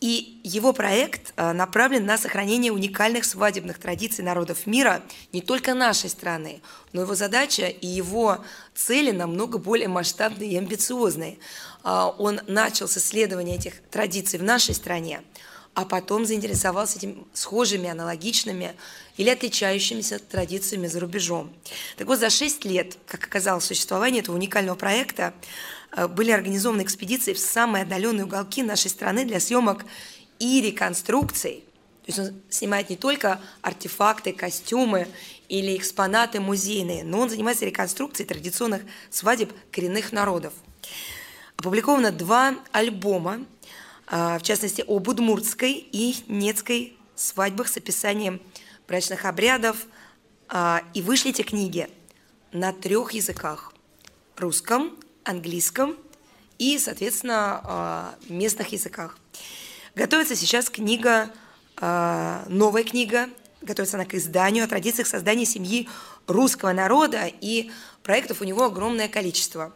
И его проект направлен на сохранение уникальных свадебных традиций народов мира не только нашей страны, но его задача и его цели намного более масштабные и амбициозные. А, он начал с исследования этих традиций в нашей стране, а потом заинтересовался этим схожими, аналогичными или отличающимися традициями за рубежом. Так вот, за шесть лет, как оказалось, существования этого уникального проекта, Э, были организованы экспедиции в самые отдаленные уголки нашей страны для съемок и реконструкций. То есть он снимает не только артефакты, костюмы или экспонаты музейные, но он занимается реконструкцией традиционных свадеб коренных народов. Опубликовано два альбома, э, в частности, о будмуртской и нецкой свадьбах с описанием брачных обрядов. Э, и вышли эти книги на трех языках – русском, английском и, соответственно, а, местных языках. Готовится сейчас книга, а, новая книга, готовится она к изданию о традициях создания семьи русского народа, и проектов у него огромное количество.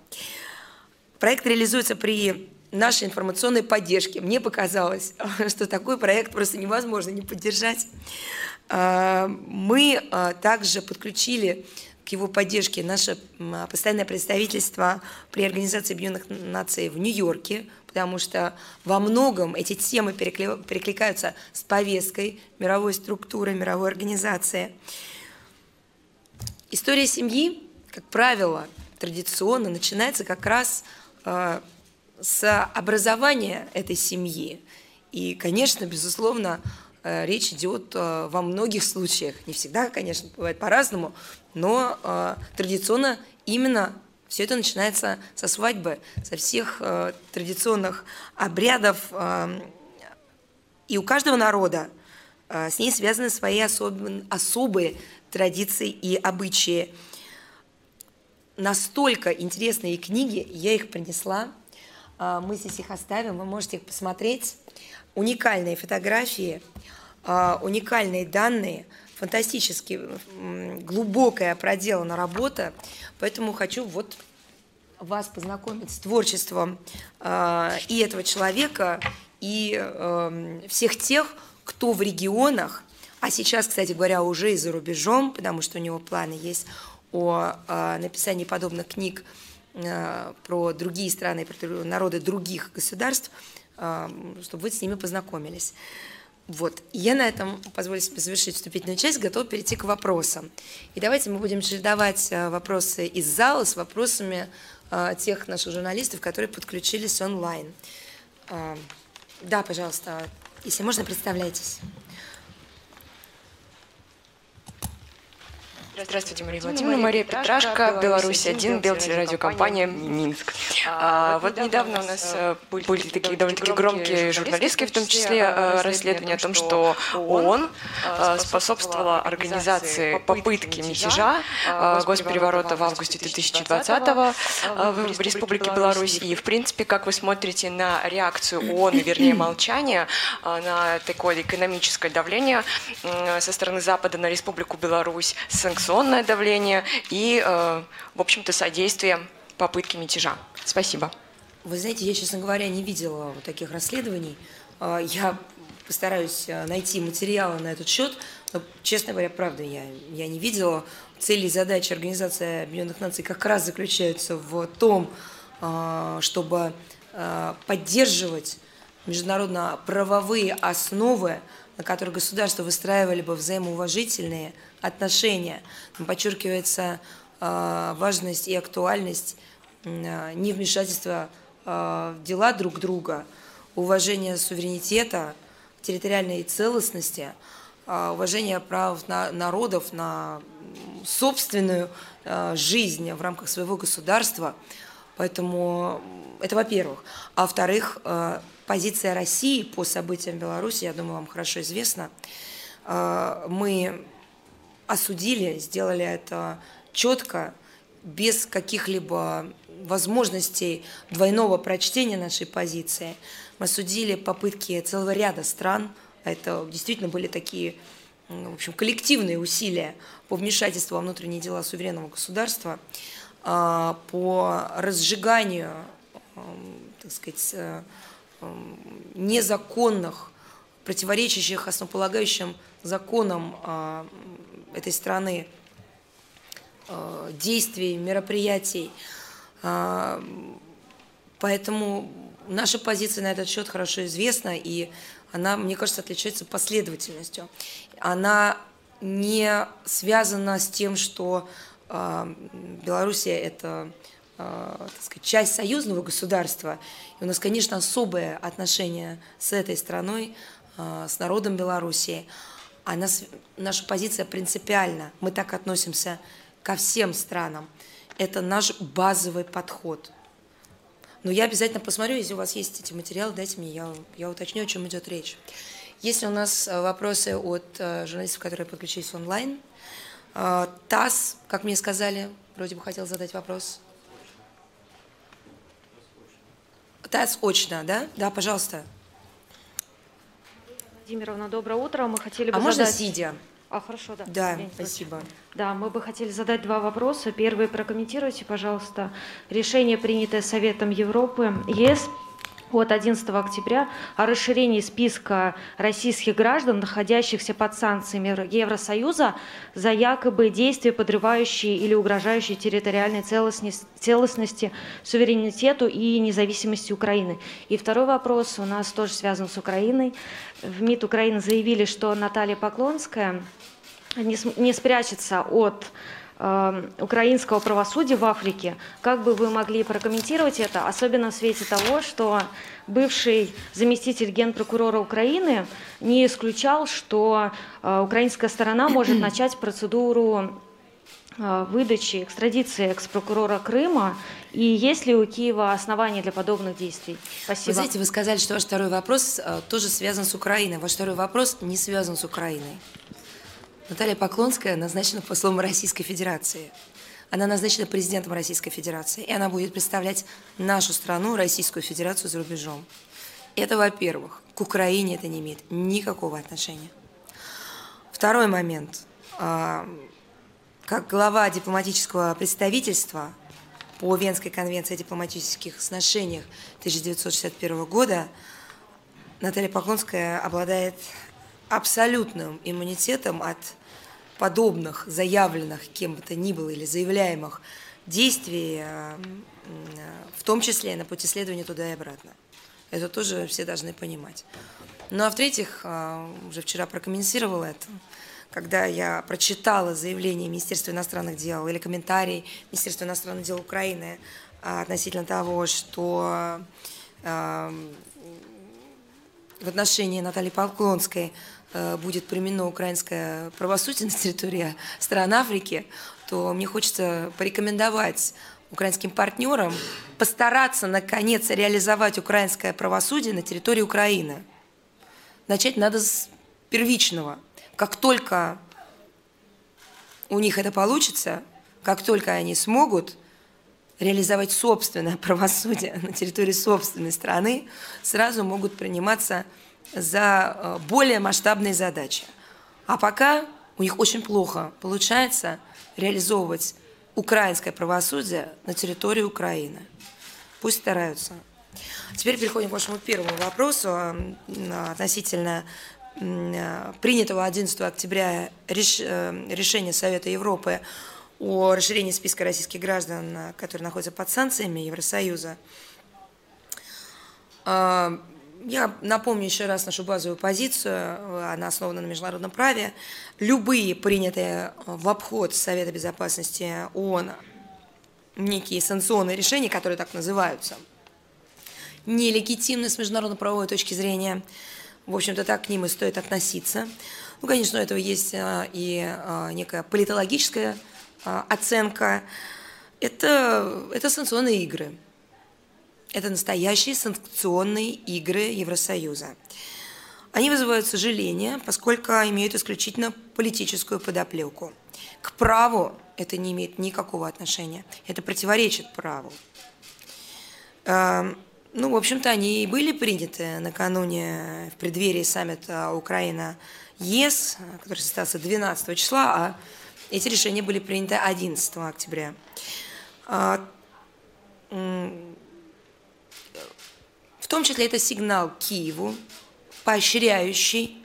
Проект реализуется при нашей информационной поддержке. Мне показалось, что такой проект просто невозможно не поддержать. А, мы также подключили его поддержке наше постоянное представительство при Организации Объединенных Наций в Нью-Йорке, потому что во многом эти темы перекликаются с повесткой мировой структуры, мировой организации. История семьи, как правило, традиционно начинается как раз э, с образования этой семьи. И, конечно, безусловно, Э, речь идет э, во многих случаях, не всегда, конечно, бывает по-разному, но э, традиционно именно все это начинается со свадьбы, со всех традиционных обрядов, и у каждого народа с ней связаны свои особые традиции и обычаи. Настолько интересные книги, я их принесла, мы здесь их оставим, вы можете их посмотреть уникальные фотографии, а, уникальные данные, фантастически глубокая проделана работа, поэтому хочу вот вас познакомить с творчеством а, и этого человека, и эм, всех тех, кто в регионах, а сейчас, кстати говоря, уже и за рубежом, потому что у него планы есть о а, написании подобных книг про другие страны, про народы других государств, чтобы вы с ними познакомились. Вот. Я на этом позволю себе завершить вступительную часть, готов перейти к вопросам. И давайте мы будем чередовать э, вопросы из зала с вопросами э, тех наших журналистов, которые подключились онлайн. Э, да, пожалуйста, если можно, представляйтесь. Здравствуйте, Мария Владимировна. Мария Петрашко, Беларусь-1, Белтелерадиокомпания «Минск». А, вот недавно у нас э, были такие довольно-таки громкие журналистские, в том числе э, расследования о том, что ООН э, способствовала организации попытки мятежа госпереворота в августе 2020 в Республике Беларусь. И, в принципе, как вы смотрите на реакцию ООН, вернее, молчание на такое экономическое давление со стороны Запада на Республику Беларусь, санкционное информационное давление и, э, в общем-то, содействие попытке мятежа. Спасибо. Вы знаете, я, честно говоря, не видела вот таких расследований. А, я постараюсь э, найти материалы на этот счет, но, честно говоря, правда, я, я не видела. Цели и задачи Организации Объединенных Наций как раз заключаются в том, а, чтобы а, поддерживать международно-правовые основы, на которых государства выстраивали бы взаимоуважительные отношения. Подчеркивается важность и актуальность невмешательства в дела друг друга, уважения суверенитета – территориальной целостности, уважения прав народов на собственную жизнь в рамках своего государства. Поэтому это во-первых. А во-вторых, позиция России по событиям Беларуси, я думаю, вам хорошо известна. Мы осудили, сделали это четко, без каких-либо возможностей двойного прочтения нашей позиции. Мы судили попытки целого ряда стран, это действительно были такие в общем, коллективные усилия по вмешательству во внутренние дела суверенного государства, а, по разжиганию, так сказать, э, незаконных, противоречащих основополагающим законам а, этой страны э, действий, мероприятий. А, поэтому наша позиция на этот счет хорошо известна, и она, мне кажется, отличается последовательностью. Она не связана с тем, что э, Белоруссия – это э, так сказать, часть союзного государства. И у нас, конечно, особое отношение с этой страной, с народом Белоруссии. А нас, наша позиция принципиальна. Мы так относимся ко всем странам. Это наш базовый подход – но я обязательно посмотрю, если у вас есть эти материалы, дайте мне, я, я уточню, о чем идет речь. Есть у нас э, вопросы от э, журналистов, которые подключились онлайн? Э, ТАСС, как мне сказали, вроде бы хотел задать вопрос. ТАСС очно, да? Да, пожалуйста. Владимировна, доброе утро. Мы хотели бы а задать... можно сидя? А, хорошо, да. Да, спасибо. Да, мы бы хотели задать два вопроса. Первый, прокомментируйте, пожалуйста, решение, принятое Советом Европы, ЕС от 11 октября о расширении списка российских граждан, находящихся под санкциями Евросоюза за якобы действия, подрывающие или угрожающие территориальной целостности, целостности, суверенитету и независимости Украины. И второй вопрос у нас тоже связан с Украиной. В МИД Украины заявили, что Наталья Поклонская не, спрячется от украинского правосудия в Африке. Как бы вы могли прокомментировать это, особенно в свете того, что бывший заместитель генпрокурора Украины не исключал, что э, украинская сторона может начать процедуру э, выдачи, экстрадиции экс-прокурора Крыма, и есть ли у Киева основания для подобных действий? Спасибо. Вы знаете, вы сказали, что ваш второй вопрос э, тоже связан с Украиной. Ваш второй вопрос не связан с Украиной. Наталья Поклонская назначена послом Российской Федерации. Она назначена президентом Российской Федерации, и она будет представлять нашу страну, Российскую Федерацию, за рубежом. Это, во-первых. К Украине это не имеет никакого отношения. Второй момент. А, как глава дипломатического представительства по Венской конвенции о дипломатических сношениях 1961 года Наталья Поклонская обладает абсолютным иммунитетом от подобных заявленных кем бы то ни было или заявляемых действий, э, в том числе на пути следования туда и обратно. Это тоже все должны понимать. Ну а в-третьих, э, уже вчера прокомментировала это, когда я прочитала заявление Министерства иностранных дел или комментарий Министерства иностранных дел Украины э, относительно того, что в отношении Натальи Поклонской Э, будет применено украинское правосудие на территории стран Африки, то мне хочется порекомендовать украинским партнерам постараться, наконец, реализовать украинское правосудие на территории Украины. Начать надо с первичного. Как только у них это получится, как только они смогут реализовать собственное правосудие на территории собственной страны, сразу могут приниматься за э, более масштабные задачи. А пока у них очень плохо получается реализовывать украинское правосудие на территории Украины. Пусть стараются. Теперь переходим к вашему первому вопросу относительно принятого 11 октября решения Совета Европы о расширении списка российских граждан, которые находятся под санкциями Евросоюза. Я напомню еще раз нашу базовую позицию, она основана на международном праве. Любые принятые в обход Совета Безопасности ООН некие санкционные решения, которые так называются, нелегитимны с международно-правовой точки зрения. В общем-то, так к ним и стоит относиться. Ну, конечно, у этого есть а, и а, некая политологическая оценка. Это, это санкционные игры. Это настоящие санкционные игры Евросоюза. Они вызывают сожаление, поскольку имеют исключительно политическую подоплеку. К праву это не имеет никакого отношения. Это противоречит праву. Эм, ну, в общем-то, они и были приняты накануне в преддверии саммита Украина-ЕС, который состоялся 12 числа, а эти решения были приняты 11 октября. Том числе это сигнал Киеву, поощряющий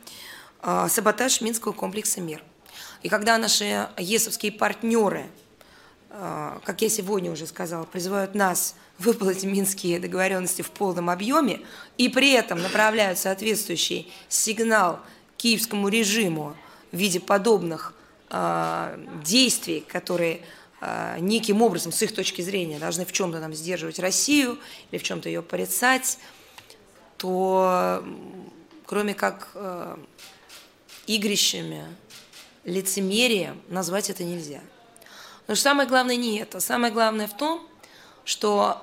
а, саботаж Минского комплекса мер. И когда наши ЕСовские партнеры, а, как я сегодня уже сказала, призывают нас выполнить минские договоренности в полном объеме и при этом направляют соответствующий сигнал киевскому режиму в виде подобных э, действий, которые э, неким образом, с их точки зрения, должны в чем-то нам сдерживать Россию или в чем-то ее порицать, то кроме как э, игрищами, лицемерием назвать это нельзя. Но самое главное не это. Самое главное в том, что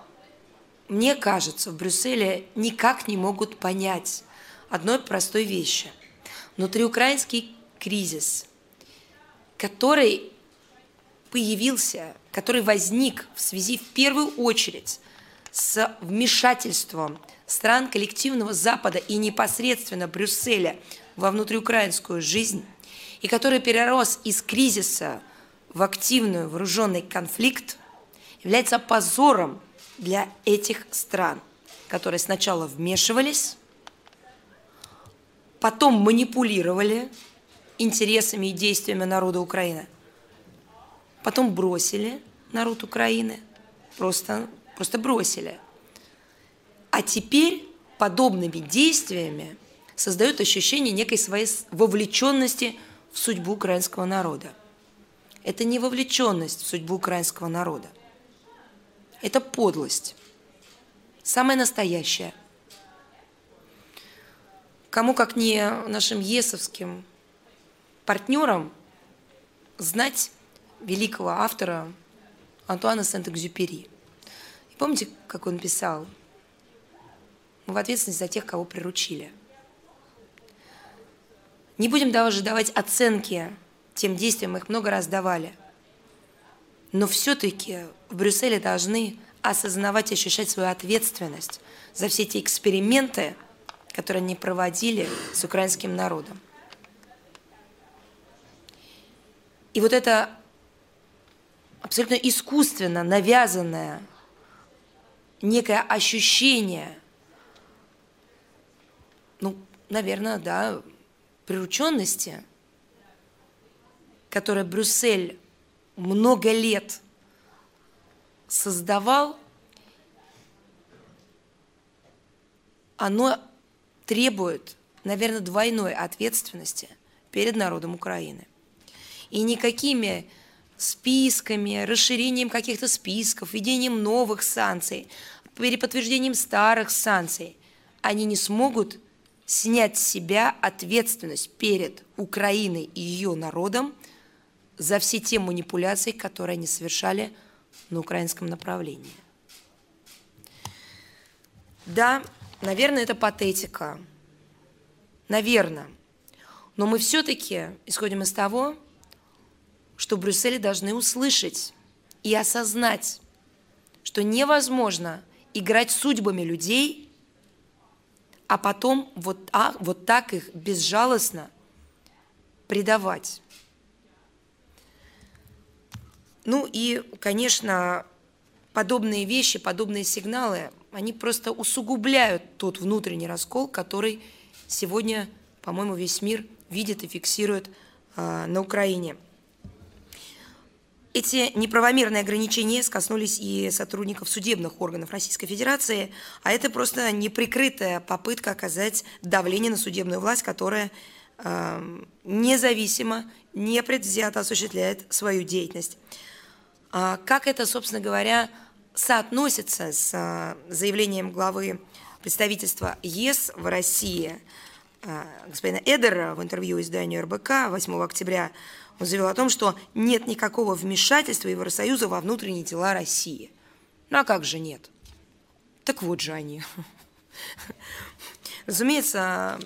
мне кажется, в Брюсселе никак не могут понять одной простой вещи. Внутриукраинский кризис, который появился, который возник в связи в первую очередь с вмешательством стран коллективного Запада и непосредственно Брюсселя во внутриукраинскую жизнь, и который перерос из кризиса в активный вооруженный конфликт, является позором для этих стран, которые сначала вмешивались, потом манипулировали интересами и действиями народа Украины, потом бросили народ Украины, просто, просто бросили – а теперь подобными действиями создают ощущение некой своей вовлеченности в судьбу украинского народа. Это не вовлеченность в судьбу украинского народа. Это подлость. Самая настоящая. Кому, как не нашим есовским партнерам, знать великого автора Антуана Сент-Экзюпери. И помните, как он писал – в ответственность за тех, кого приручили. Не будем даже давать оценки тем действиям, мы их много раз давали. Но все-таки в Брюсселе должны осознавать и ощущать свою ответственность за все эти эксперименты, которые они проводили с украинским народом. И вот это абсолютно искусственно навязанное некое ощущение ну, наверное, да, прирученности, которое Брюссель много лет создавал, оно требует, наверное, двойной ответственности перед народом Украины. И никакими списками, расширением каких-то списков, введением новых санкций, переподтверждением старых санкций, они не смогут снять с себя ответственность перед Украиной и ее народом за все те манипуляции, которые они совершали на украинском направлении. Да, наверное, это патетика. Наверное. Но мы все-таки исходим из того, что в Брюсселе должны услышать и осознать, что невозможно играть судьбами людей – а потом вот, а, вот так их безжалостно предавать. Ну и, конечно, подобные вещи, подобные сигналы они просто усугубляют тот внутренний раскол, который сегодня, по-моему, весь мир видит и фиксирует э, на Украине. Эти неправомерные ограничения коснулись и сотрудников судебных органов Российской Федерации, а это просто неприкрытая попытка оказать давление на судебную власть, которая э, независимо, непредвзято осуществляет свою деятельность. А как это, собственно говоря, соотносится с а, заявлением главы представительства ЕС в России а, господина Эдера в интервью изданию РБК 8 октября он заявил о том, что нет никакого вмешательства Евросоюза во внутренние дела России. Ну а как же нет? Так вот же они. Разумеется,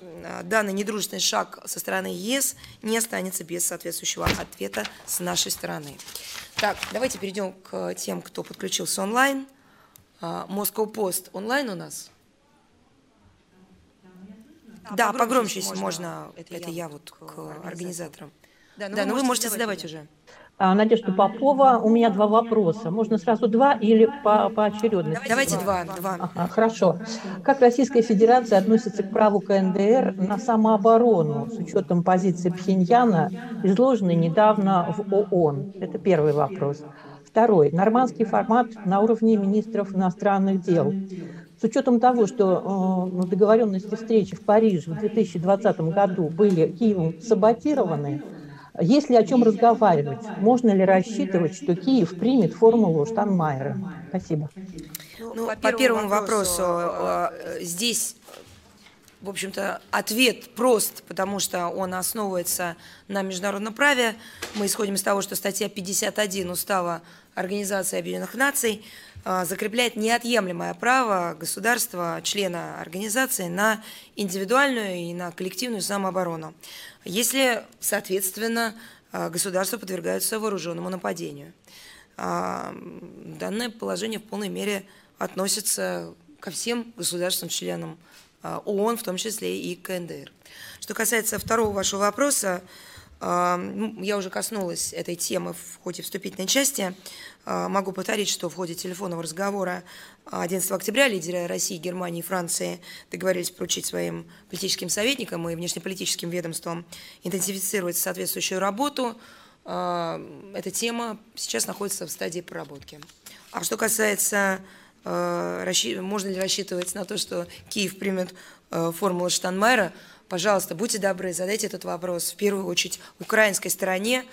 данный недружественный шаг со стороны ЕС не останется без соответствующего ответа с нашей стороны. Так, давайте перейдем к тем, кто подключился онлайн. Moscow Post онлайн у нас? Да, погромче, если можно. Это, это я вот к организаторам. Да, но, да, вы, но вы можете задавать уже. уже. А, Надежда Попова, у меня два вопроса. Можно сразу два или по, по очередности? Давайте два. два. Ага, хорошо. Как Российская Федерация относится к праву КНДР на самооборону с учетом позиции Пхеньяна, изложенной недавно в ООН? Это первый вопрос. Второй. Нормандский формат на уровне министров иностранных дел. С учетом того, что э, договоренности встречи в Париже в 2020 году были Киевом саботированы, есть ли о чем разговаривать? Можно ли рассчитывать, что Киев примет формулу Штанмайера? Спасибо. Ну, по, первому вопросу, э, э, здесь, в общем-то, ответ прост, потому что он основывается на международном праве. Мы исходим из того, что статья 51 Устава Организации Объединенных Наций закрепляет неотъемлемое право государства, члена организации на индивидуальную и на коллективную самооборону если, соответственно, а, государства подвергаются вооруженному нападению. А, данное положение в полной мере относится ко всем государствам-членам а, ООН, в том числе и КНДР. Что касается второго вашего вопроса, я уже коснулась этой темы в ходе вступительной части. Могу повторить, что в ходе телефонного разговора 11 октября лидеры России, Германии и Франции договорились поручить своим политическим советникам и внешнеполитическим ведомствам интенсифицировать соответствующую работу. Эта тема сейчас находится в стадии проработки. А что касается, можно ли рассчитывать на то, что Киев примет формулу Штанмайера, пожалуйста, будьте добры, задайте этот вопрос в первую очередь украинской стороне,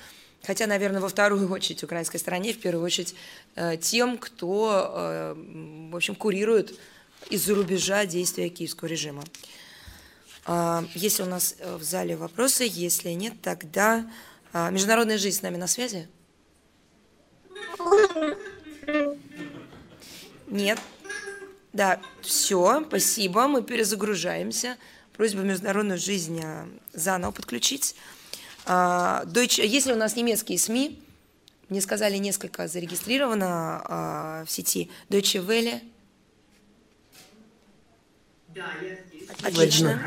хотя, наверное, во вторую очередь украинской стороне, в первую очередь э, тем, кто, э, в общем, курирует из-за рубежа действия киевского режима. А, если у нас э, в зале вопросы, если нет, тогда а, международная жизнь с нами на связи? Нет. Да, все, спасибо, мы перезагружаемся просьба международную жизнь а, заново подключить. А, Deutsche, если у нас немецкие СМИ, мне сказали, несколько зарегистрировано а, в сети Deutsche Welle. Да, Отлично.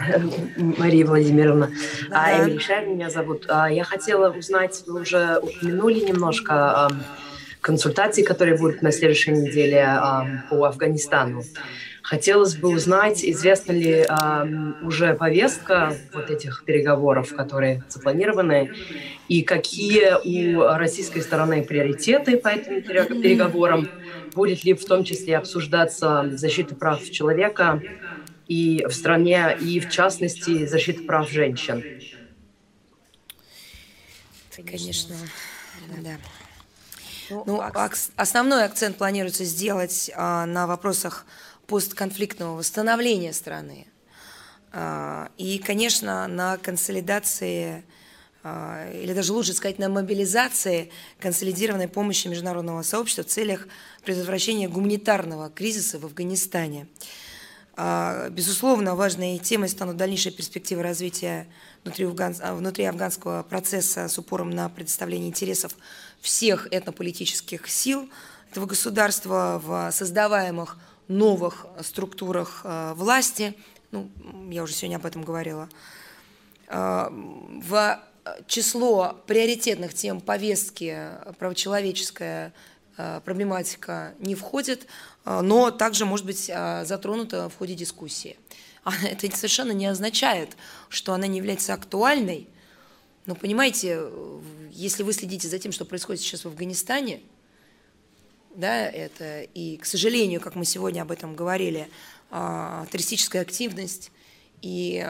Мария Владимировна. Да. А, Эмиль Шай меня зовут. Я хотела узнать, вы уже упомянули немножко консультации, которые будут на следующей неделе по Афганистану. Хотелось бы узнать, известна ли э, уже повестка вот этих переговоров, которые запланированы, и какие у российской стороны приоритеты по этим переговорам, будет ли в том числе обсуждаться защита прав человека и в стране, и в частности защита прав женщин. Конечно, да. Ну, ну основной акцент планируется сделать а, на вопросах постконфликтного восстановления страны. А, и, конечно, на консолидации, а, или даже лучше сказать, на мобилизации консолидированной помощи международного сообщества в целях предотвращения гуманитарного кризиса в Афганистане. А, безусловно, важной темой станут дальнейшие перспективы развития внутри, афганского процесса с упором на предоставление интересов всех этнополитических сил этого государства в создаваемых новых структурах э, власти, ну, я уже сегодня об этом говорила, э, в число приоритетных тем повестки правочеловеческая проблематика не входит, но также может быть затронута в ходе дискуссии. Это совершенно не означает, что она не является актуальной. Но понимаете, если вы следите за тем, что происходит сейчас в Афганистане, да, это и, к сожалению, как мы сегодня об этом говорили, террористическая активность и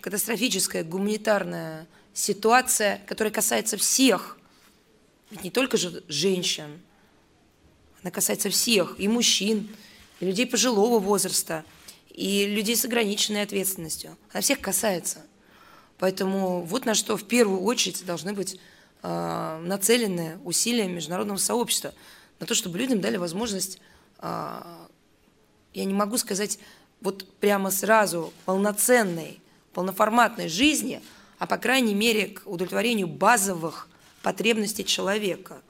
катастрофическая гуманитарная ситуация, которая касается всех, ведь не только же женщин, она касается всех, и мужчин, и людей пожилого возраста, и людей с ограниченной ответственностью. Она всех касается. Поэтому вот на что в первую очередь должны быть э, нацелены усилия международного сообщества, на то, чтобы людям дали возможность, э, я не могу сказать вот прямо сразу полноценной, полноформатной жизни, а по крайней мере к удовлетворению базовых потребностей человека.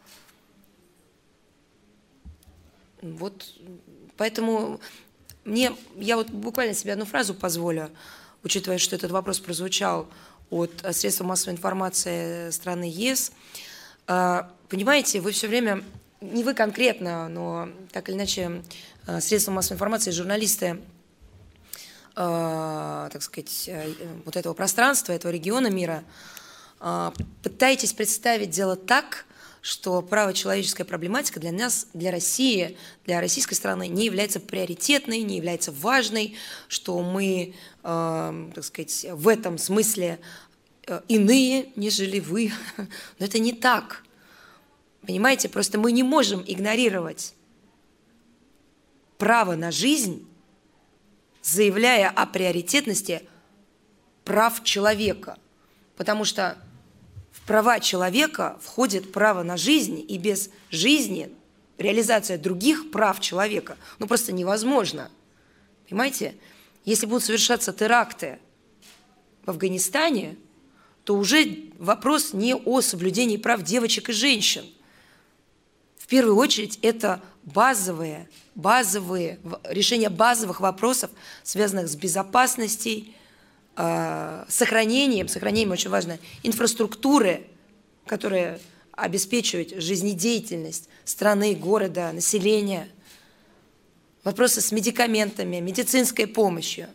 Вот поэтому мне, я вот буквально себе одну фразу позволю, учитывая, что этот вопрос прозвучал от средств массовой информации страны ЕС. А, понимаете, вы все время, не вы конкретно, но так или иначе а, средства массовой информации, журналисты Э, так сказать, э, вот этого пространства, этого региона мира, э, пытаетесь представить дело так, что право-человеческая проблематика для нас, для России, для российской страны не является приоритетной, не является важной, что мы, так сказать, в этом смысле иные, нежели вы. Но это не так. Понимаете, просто мы не можем игнорировать право на жизнь заявляя о приоритетности прав человека. Потому что в права человека входит право на жизнь, и без жизни реализация других прав человека ну просто невозможно. Понимаете? Если будут совершаться теракты в Афганистане, то уже вопрос не о соблюдении прав девочек и женщин. В первую очередь это базовые, базовые, решение базовых вопросов, связанных с безопасностью, э, сохранением, сохранением очень важно, инфраструктуры, которая обеспечивает жизнедеятельность страны, города, населения, вопросы с медикаментами, медицинской помощью.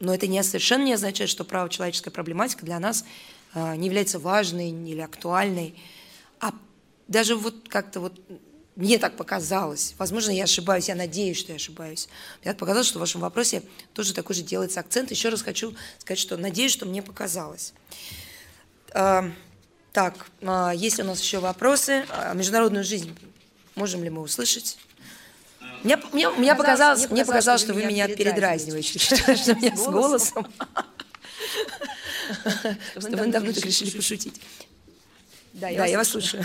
Но это не, совершенно не означает, что право человеческая проблематика для нас э, не является важной или актуальной, а даже вот как-то вот мне так показалось, возможно, я ошибаюсь, я надеюсь, что я ошибаюсь. Мне так показалось, что в вашем вопросе тоже такой же делается акцент. Еще раз хочу сказать, что надеюсь, что мне показалось. А, так, а, есть у нас еще вопросы? Международную жизнь можем ли мы услышать? Мне, мне, мне показалось, мне показалось, что вы меня передразниваете, что меня с голосом. Что вы давно так решили пошутить. Да, я вас слушаю.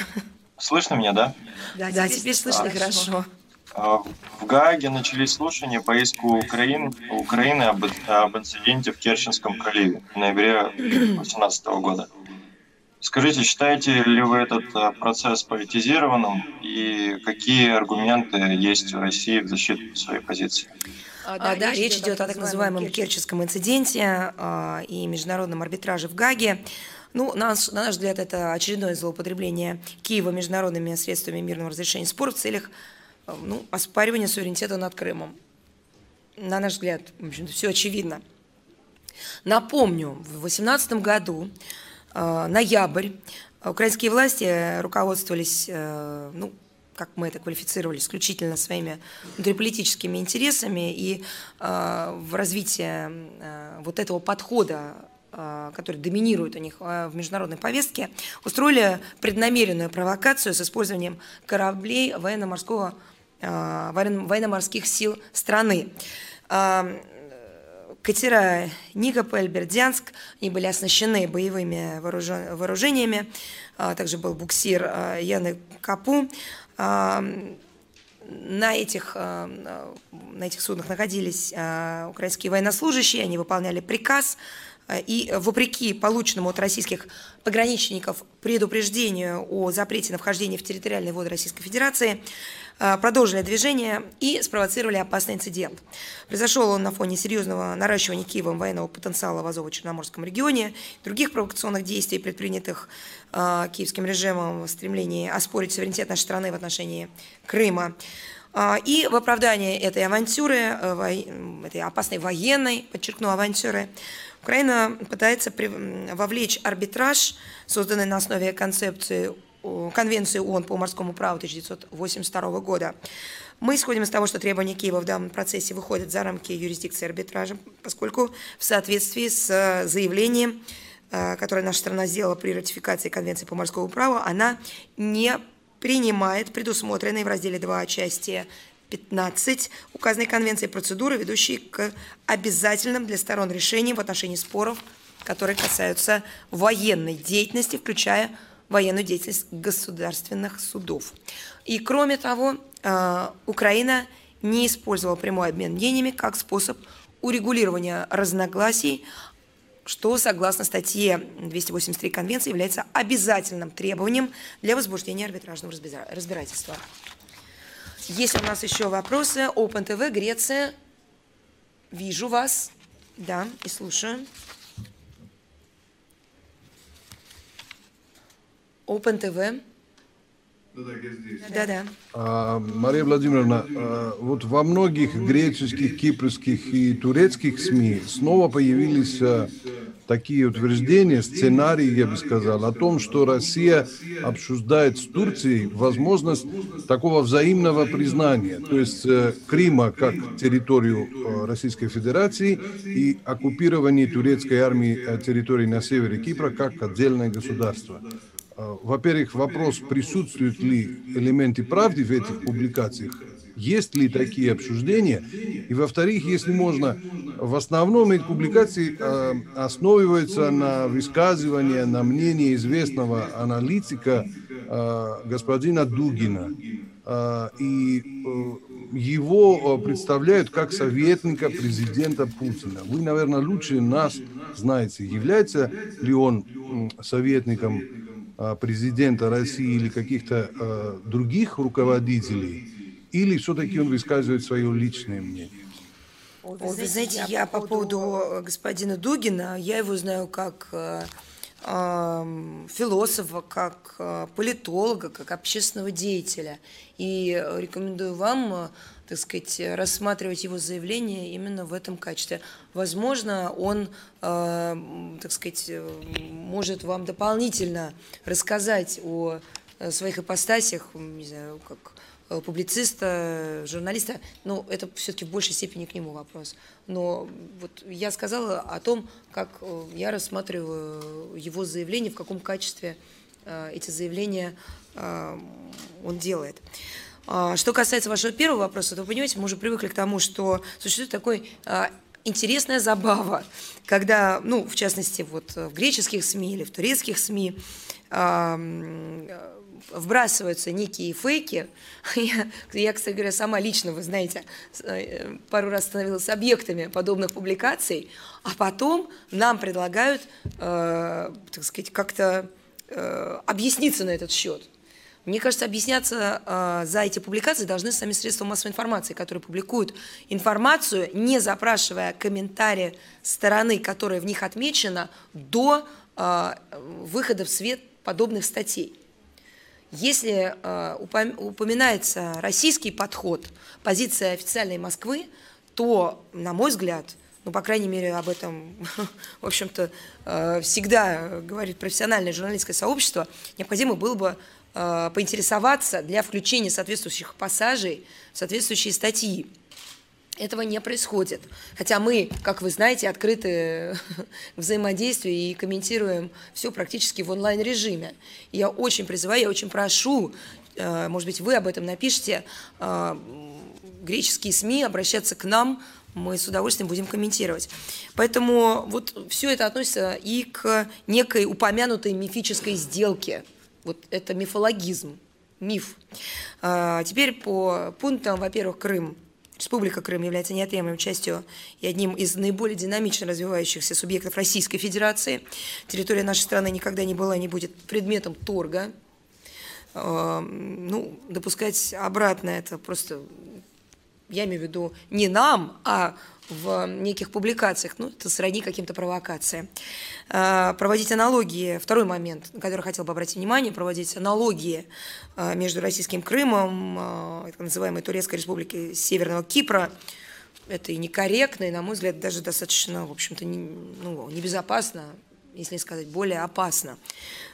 Слышно меня, да? Да, да теперь слышно а, хорошо. В Гааге начались слушания по иску Украины, Украины об, об инциденте в Керченском проливе в ноябре 2018 года. Скажите, считаете ли вы этот а, процесс политизированным и какие аргументы есть в России в защиту своей позиции? А, да, да, речь идет о так называемом Керченском инциденте а, и международном арбитраже в Гаге. Ну, на наш, на наш взгляд, это очередное злоупотребление Киева международными средствами мирного разрешения споров в целях э, ну, оспаривания суверенитета над Крымом. На наш взгляд, в общем-то, все очевидно. Напомню, в 2018 году, э, ноябрь, украинские власти руководствовались, э, ну, как мы это квалифицировали, исключительно своими внутриполитическими интересами и э, в развитии э, вот этого подхода который доминирует у них в международной повестке, устроили преднамеренную провокацию с использованием кораблей военно-морского, военно-морских сил страны. Катера Никополь, Бердянск, они были оснащены боевыми вооружениями, также был буксир Яны Капу. На этих, на этих суднах находились украинские военнослужащие, они выполняли приказ И вопреки полученному от российских пограничников предупреждению о запрете на вхождение в территориальные воды Российской Федерации, продолжили движение и спровоцировали опасный инцидент. Произошел он на фоне серьезного наращивания Киевом военного потенциала в Азово-Черноморском регионе, других провокационных действий, предпринятых киевским режимом в стремлении оспорить суверенитет нашей страны в отношении Крыма. И в оправдании этой авантюры, э, этой опасной военной, подчеркну, авантюры, Украина пытается вовлечь арбитраж, созданный на основе концепции Конвенции ООН по морскому праву 1982 года. Мы исходим из того, что требования Киева в данном процессе выходят за рамки юрисдикции арбитража, поскольку в соответствии с э, заявлением, э, которое наша страна сделала при ратификации Конвенции по морскому праву, она не принимает предусмотренные в разделе 2 части 15 указанной конвенции процедуры, ведущие к обязательным для сторон решениям в отношении споров, которые касаются военной деятельности, включая военную деятельность государственных судов. И кроме того, э, Украина не использовала прямой обмен мнениями как способ урегулирования разногласий что, согласно статье 283 Конвенции, является обязательным требованием для возбуждения арбитражного разбирательства. Есть у нас еще вопросы? Open TV, Греция. Вижу вас. Да, и слушаю. Open TV. Да, да. А, Мария Владимировна, а, вот во многих греческих, кипрских и турецких СМИ снова появились а, такие утверждения, сценарии, я бы сказал, о том, что Россия обсуждает с Турцией возможность такого взаимного признания, то есть э, Крыма как территорию э, Российской Федерации и оккупирование турецкой армии э, территории на севере Кипра как отдельное государство. Во-первых, вопрос, присутствуют ли элементы правды в этих публикациях, есть ли такие обсуждения, и во-вторых, если можно, в основном эти публикации э, основываются на высказывании, на мнении известного аналитика э, господина Дугина, э, и э, его представляют как советника президента Путина. Вы, наверное, лучше нас знаете, является ли он советником а, президента России или каких-то э, других руководителей, или все-таки он высказывает свое личное мнение? Вы знаете, я по поводу господина Дугина, я его знаю как э, э, философа, как э, политолога, как общественного деятеля. И рекомендую вам так сказать, рассматривать его заявление именно в этом качестве. Возможно, он, э, так сказать, может вам дополнительно рассказать о э, своих ипостасях, не знаю, как э, публициста, журналиста, но это все-таки в большей степени к нему вопрос. Но вот я сказала о том, как э, я рассматриваю его заявление, в каком качестве эти заявления он делает. А, что касается вашего первого вопроса, то вы понимаете, мы уже привыкли к тому, что существует такой интересная забава, когда, ну, в частности, вот в греческих СМИ или в турецких СМИ вбрасываются некие фейки. Я, я, кстати говоря, сама лично, вы знаете, э, пару раз становилась объектами подобных публикаций, а потом нам предлагают, э, так сказать, как-то э, объясниться на этот счет. Мне кажется, объясняться э, за эти публикации должны сами средства массовой информации, которые публикуют информацию, не запрашивая комментарии стороны, которая в них отмечена, до э, выхода в свет подобных статей. Если э, упоминается российский подход, позиция официальной Москвы, то, на мой взгляд, ну, по крайней мере, об этом, в общем-то, всегда говорит профессиональное журналистское сообщество, необходимо было бы Э, поинтересоваться для включения соответствующих пассажей в соответствующие статьи. Этого не происходит. Хотя мы, как вы знаете, открыты взаимодействию и комментируем все практически в онлайн-режиме. Я очень призываю, я очень прошу, э, может быть, вы об этом напишите, э, греческие СМИ обращаться к нам, мы с удовольствием будем комментировать. Поэтому вот все это относится и к некой упомянутой мифической сделке – вот это мифологизм, миф. А, теперь по пунктам, во-первых, Крым. Республика Крым является неотъемлемой частью и одним из наиболее динамично развивающихся субъектов Российской Федерации. Территория нашей страны никогда не была, не будет предметом торга. Э, ну, допускать обратно это просто, я имею в виду, не нам, а в неких публикациях, ну, это сродни каким-то провокациям. А, проводить аналогии, второй момент, на который хотел бы обратить внимание, проводить аналогии а, между российским Крымом, а, так называемой Турецкой республикой Северного Кипра, это и некорректно, и, на мой взгляд, даже достаточно, в общем-то, не, ну, небезопасно, если не сказать, более опасно.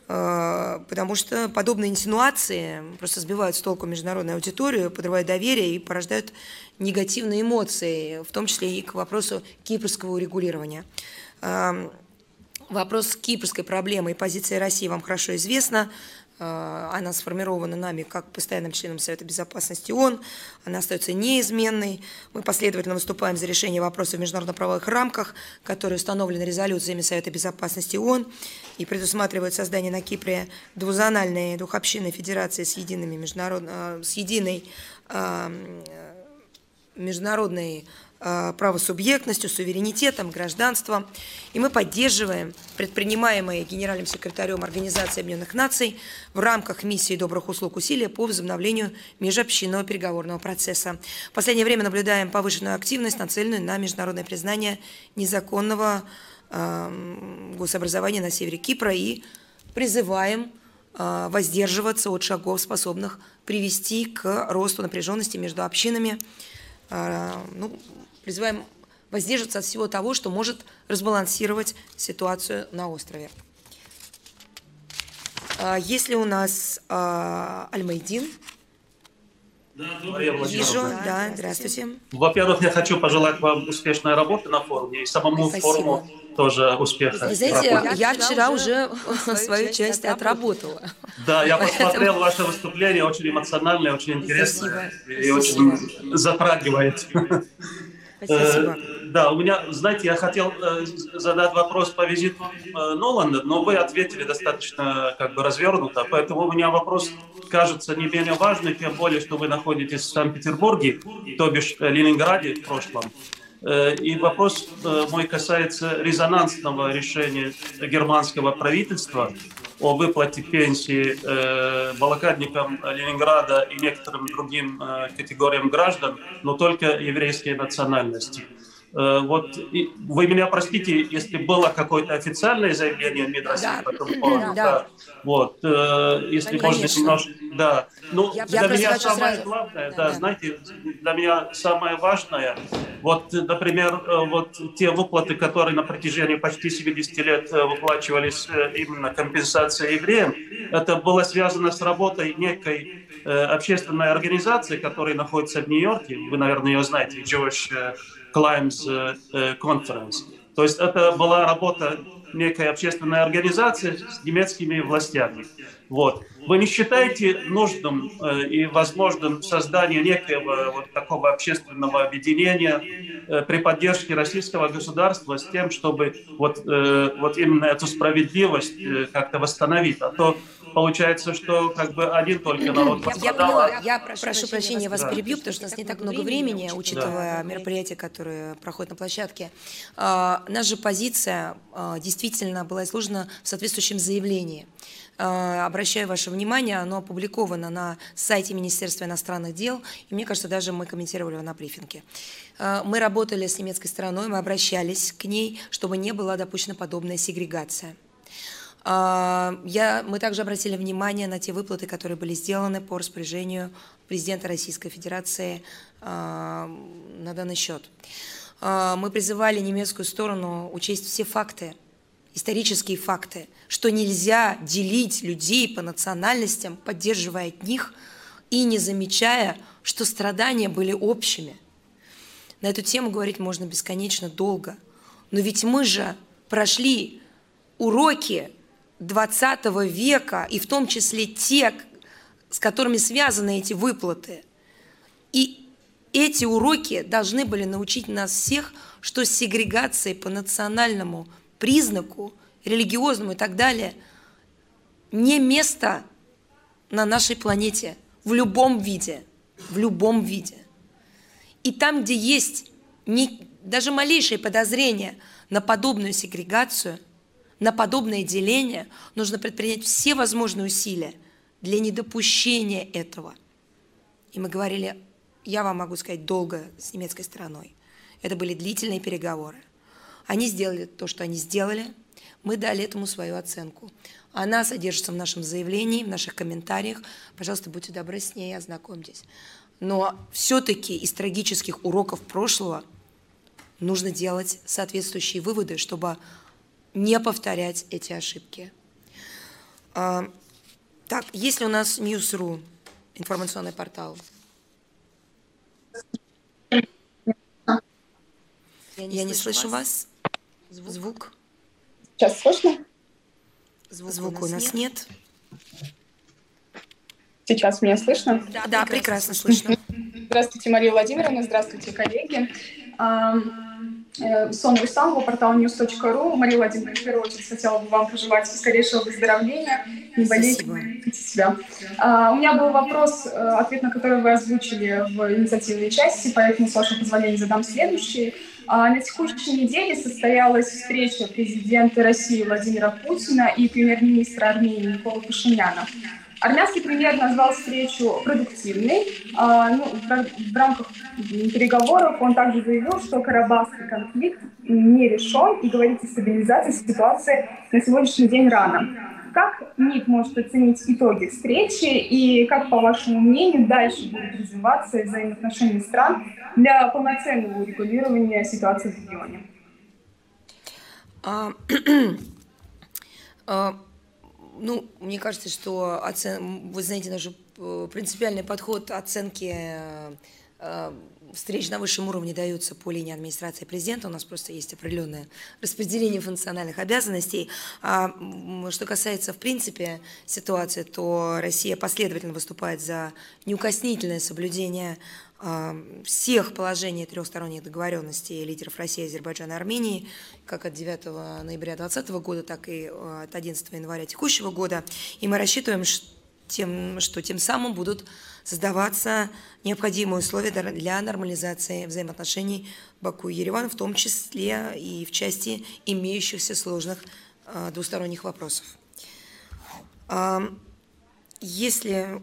Потому что подобные инсинуации просто сбивают с толку международную аудиторию, подрывают доверие и порождают негативные эмоции, в том числе и к вопросу кипрского урегулирования. Вопрос кипрской проблемы и позиции России вам хорошо известна. Она сформирована нами как постоянным членом Совета Безопасности ООН. Она остается неизменной. Мы последовательно выступаем за решение вопросов в международно-правовых рамках, которые установлены резолюциями Совета Безопасности ООН и предусматривают создание на Кипре двузональной двухобщинной федерации с, едиными международ... с единой международной э, правосубъектностью, суверенитетом, гражданством. И мы поддерживаем предпринимаемые генеральным секретарем Организации Объединенных Наций в рамках миссии добрых услуг усилия по возобновлению межобщинного переговорного процесса. В последнее время наблюдаем повышенную активность, нацеленную на международное признание незаконного э, гособразования на севере Кипра и призываем э, воздерживаться от шагов, способных привести к росту напряженности между общинами, ну, призываем воздерживаться от всего того, что может разбалансировать ситуацию на острове. А, Если у нас а, Альмайдин, Мария Вижу, да, здравствуйте. Во-первых, я хочу пожелать вам успешной работы на форуме и самому Спасибо. форуму тоже успеха. Вы знаете, я вчера уже свою часть отработала. Да, я посмотрел ваше выступление, очень эмоциональное, очень интересное и очень затрагивает. Спасибо. Э, Да, у меня, знаете, я хотел э, задать вопрос по визиту э, Ноланда, но вы ответили достаточно как бы развернуто, поэтому у меня вопрос кажется не менее важный, тем более, что вы находитесь в Санкт-Петербурге, то бишь э, Ленинграде в прошлом. И вопрос мой касается резонансного решения германского правительства о выплате пенсии э, блокадникам Ленинграда и некоторым другим э, категориям граждан, но только еврейской национальности. Э, Вот и вы меня простите, если было какое-то официальное заявление МИД России Да. по этому поводу. Да. Вот, э, если Конечно. можно немножко, да. Ну, Я- для меня самое сразу- главное, Да, да, да. знаете, для меня самое важное, вот, например, э, вот те выплаты, которые на протяжении почти 70 лет э, выплачивались именно компенсация евреям, это было связано с работой некой общественной организации, которая находится в Нью-Йорке, вы, наверное, ее знаете, Jewish Climbs э, э, Conference. То есть это была работа некой общественной организации с немецкими властями. Вот. Вы не считаете нужным э, и возможным создание некоего вот такого общественного объединения при поддержке российского государства с тем, чтобы вот, вот именно эту справедливость как-то восстановить? А то получается, что как бы один только народ Я пострадал, поняла, а- я прошу прощения, я вас Да. перебью, потому что у нас не так много времени, учитывая мероприятия, которые проходят на площадке. А, Наша позиция а, действительно была изложена в соответствующем заявлении. А, Обращаю ваше внимание, оно опубликовано на сайте Министерства иностранных дел, и мне кажется, даже мы комментировали его на брифинге. А, Мы работали с немецкой стороной, мы обращались к ней, чтобы не была допущена подобная сегрегация. А, Я, мы также обратили внимание на те выплаты, которые были сделаны по распоряжению президента Российской Федерации а, на данный счет. А, Мы призывали немецкую сторону учесть все факты, исторические факты, что нельзя делить людей по национальностям, поддерживая от них и не замечая, что страдания были общими. На эту тему говорить можно бесконечно долго. Но ведь мы же прошли уроки 20 века, и в том числе те, с которыми связаны эти выплаты. И эти уроки должны были научить нас всех, что сегрегация по национальному признаку, религиозному и так далее, не место на нашей планете в любом виде, в любом виде. И там, где есть не, даже малейшее подозрение на подобную сегрегацию, на подобное деление, нужно предпринять все возможные усилия для недопущения этого. И мы говорили, я вам могу сказать, долго с немецкой стороной. Это были длительные переговоры. Они сделали то, что они сделали. Мы дали этому свою оценку. Она содержится в нашем заявлении, в наших комментариях. Пожалуйста, будьте добры с ней, ознакомьтесь. Но все-таки из трагических уроков прошлого нужно делать соответствующие выводы, чтобы не повторять эти ошибки. А, так, есть ли у нас News.ru, информационный портал? Я не, Я не слышу вас. вас. Звук. Сейчас слышно? Звук, Звук у нас нет. нет. Сейчас меня слышно? Да, да прекрасно слышно. Здравствуйте, Мария Владимировна, здравствуйте, коллеги. Э, Сон Рустамова, портал news.ru. Мария Владимировна, в первую очередь хотела бы вам пожелать скорейшего выздоровления, не болеть, берегите себя. А, у меня был вопрос, э, ответ на который вы озвучили в инициативной части, поэтому, с вашего позволения, задам следующий. А, на текущей неделе состоялась встреча президента России Владимира Путина и премьер-министра Армении Никола Пашиняна. Армянский премьер назвал встречу продуктивной. А, ну, в рамках переговоров он также заявил, что Карабахский конфликт не решен и говорить о стабилизации ситуации на сегодняшний день рано. Как МИД может оценить итоги встречи и как, по вашему мнению, дальше будут развиваться взаимоотношения стран для полноценного урегулирования ситуации в регионе? Ну, мне кажется, что оцен... вы знаете, наш э, принципиальный подход оценки э, э, встреч на высшем уровне даются по линии администрации президента. У нас просто есть определенное распределение функциональных обязанностей. А что касается, в принципе, ситуации, то Россия последовательно выступает за неукоснительное соблюдение всех положений трехсторонней договоренности лидеров России, Азербайджана и Армении, как от 9 ноября 2020 года, так и э, от 11 января текущего года. И мы рассчитываем, что тем самым будут создаваться необходимые условия для нормализации взаимоотношений Баку и Еревана, в том числе и в части имеющихся сложных э, двусторонних вопросов. Если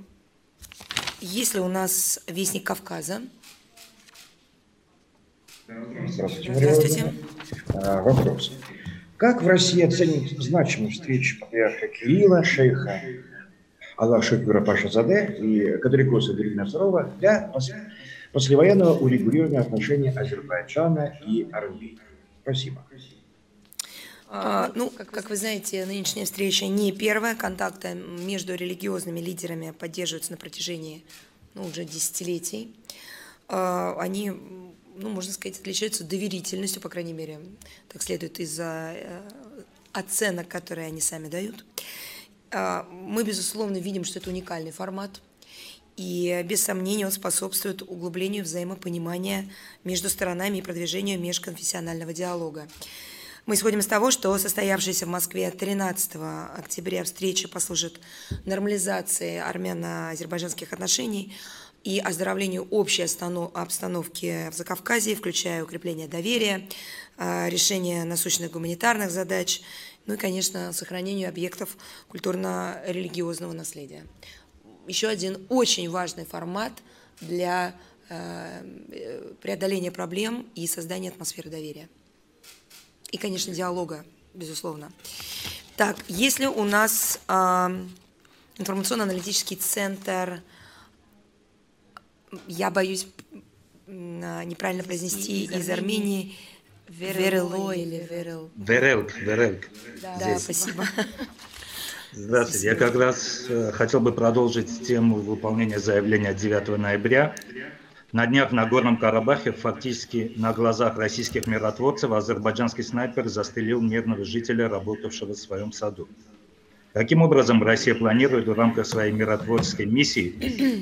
есть ли у нас вестник Кавказа? Здравствуйте. Здравствуйте. А, вопрос. Как в России оценить значимость встречи патриарха Кирилла, шейха Аллах Шекура Паша Заде и Кадрикоса Дерина II для послевоенного урегулирования отношений Азербайджана и Армении? Спасибо. А, ну, как вы знаете, нынешняя встреча не первая. Контакты между религиозными лидерами поддерживаются на протяжении ну, уже десятилетий. А, они, ну, можно сказать, отличаются доверительностью, по крайней мере, так следует из-за э, оценок, которые они сами дают. А, мы, безусловно, видим, что это уникальный формат, и без сомнения он способствует углублению взаимопонимания между сторонами и продвижению межконфессионального диалога. Мы исходим из того, что состоявшаяся в Москве 13 октября встреча послужит нормализации армяно-азербайджанских отношений и оздоровлению общей обстановки в Закавказье, включая укрепление доверия, а, решение насущных гуманитарных задач, ну и, конечно, сохранению объектов культурно-религиозного наследия. Еще один очень важный формат для э, преодоления проблем и создания атмосферы доверия и, конечно, диалога, безусловно. Так, если у нас э, информационно-аналитический центр, я боюсь э, неправильно произнести, из, из Армении, Верело или Верел? Верелк, Верелк. Да, да спасибо. Здравствуйте. Я как раз э, хотел бы продолжить тему выполнения заявления 9 ноября на днях в Нагорном Карабахе фактически на глазах российских миротворцев азербайджанский снайпер застрелил мирного жителя, работавшего в своем саду. Каким образом Россия планирует в рамках своей миротворческой миссии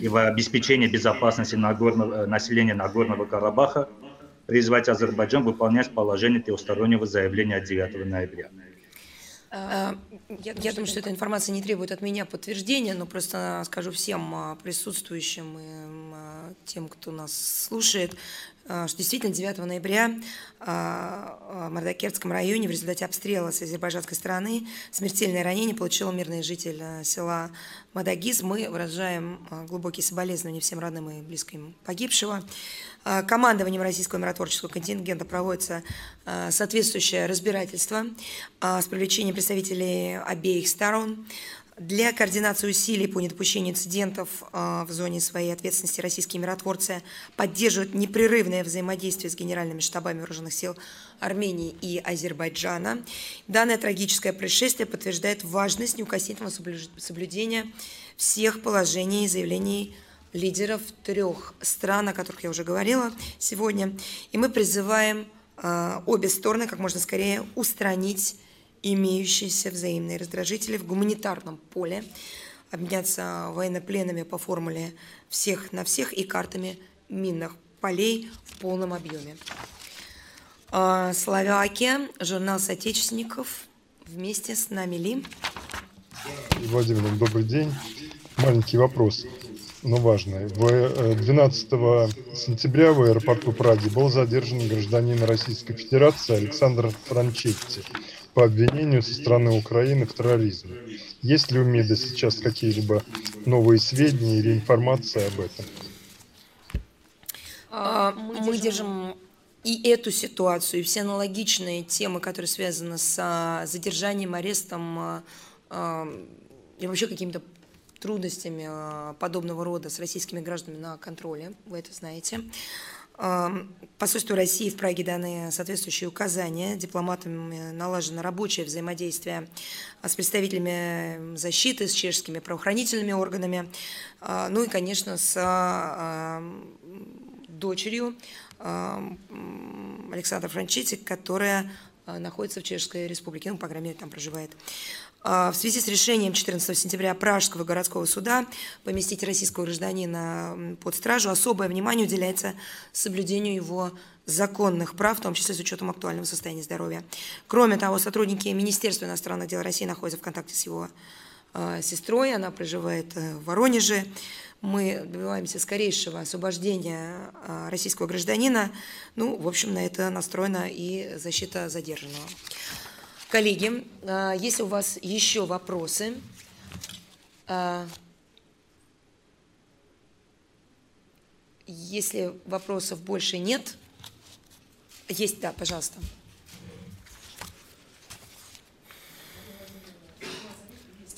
и в обеспечении безопасности Нагорного, э, населения Нагорного Карабаха призвать Азербайджан выполнять положение трехстороннего заявления от 9 ноября? Э, я, я думаю, что эта информация не требует от меня подтверждения, но просто скажу всем а, присутствующим и а, тем, кто нас слушает, а, что действительно 9 ноября в Мардакерском районе в результате обстрела с азербайджанской стороны смертельное ранение получил мирный житель села Мадагиз. Мы выражаем глубокие соболезнования всем родным и близким погибшего. А, командованием российского миротворческого контингента проводится а, соответствующее разбирательство а, с привлечением представителей обеих сторон. Для координации усилий по недопущению инцидентов в зоне своей ответственности российские миротворцы поддерживают непрерывное взаимодействие с генеральными штабами вооруженных сил Армении и Азербайджана. Данное трагическое происшествие подтверждает важность неукоснительного соблюдения всех положений и заявлений лидеров трех стран, о которых я уже говорила сегодня. И мы призываем э, обе стороны как можно скорее устранить имеющиеся взаимные раздражители в гуманитарном поле, обменяться военнопленными по формуле всех на всех и картами минных полей в полном объеме. Э, Словакия, журнал соотечественников, вместе с нами Ли. Владимир, добрый день. Маленький вопрос но важное. 12 э, сентября в аэропорту Праги был задержан гражданин Российской Федерации Александр Франчетти по обвинению со стороны Украины в терроризме. Есть ли у МИДа сейчас какие-либо новые сведения или информация об этом? А, мы держим и эту ситуацию, и все аналогичные темы, которые связаны с а, задержанием, арестом а, и вообще какими-то трудностями а, подобного рода с российскими гражданами на контроле, вы это знаете. Посольству России в Праге даны соответствующие указания. Дипломатами налажено рабочее взаимодействие с представителями защиты, с чешскими правоохранительными органами, а, ну и, конечно, с а, дочерью Александра Франчити, которая находится в Чешской Республике, ну, по крайней мере, там проживает. А, в связи с решением 14 сентября Пражского городского суда поместить российского гражданина под стражу особое внимание уделяется соблюдению его законных прав, в том числе с учетом актуального состояния здоровья. Кроме того, сотрудники Министерства иностранных дел России находятся в контакте с его э, сестрой, она проживает э, в Воронеже. Мы добиваемся скорейшего освобождения э, российского гражданина. Ну, в общем, на это настроена и защита задержанного. Коллеги, а, если у вас еще вопросы, а, если вопросов больше нет, есть, да, пожалуйста.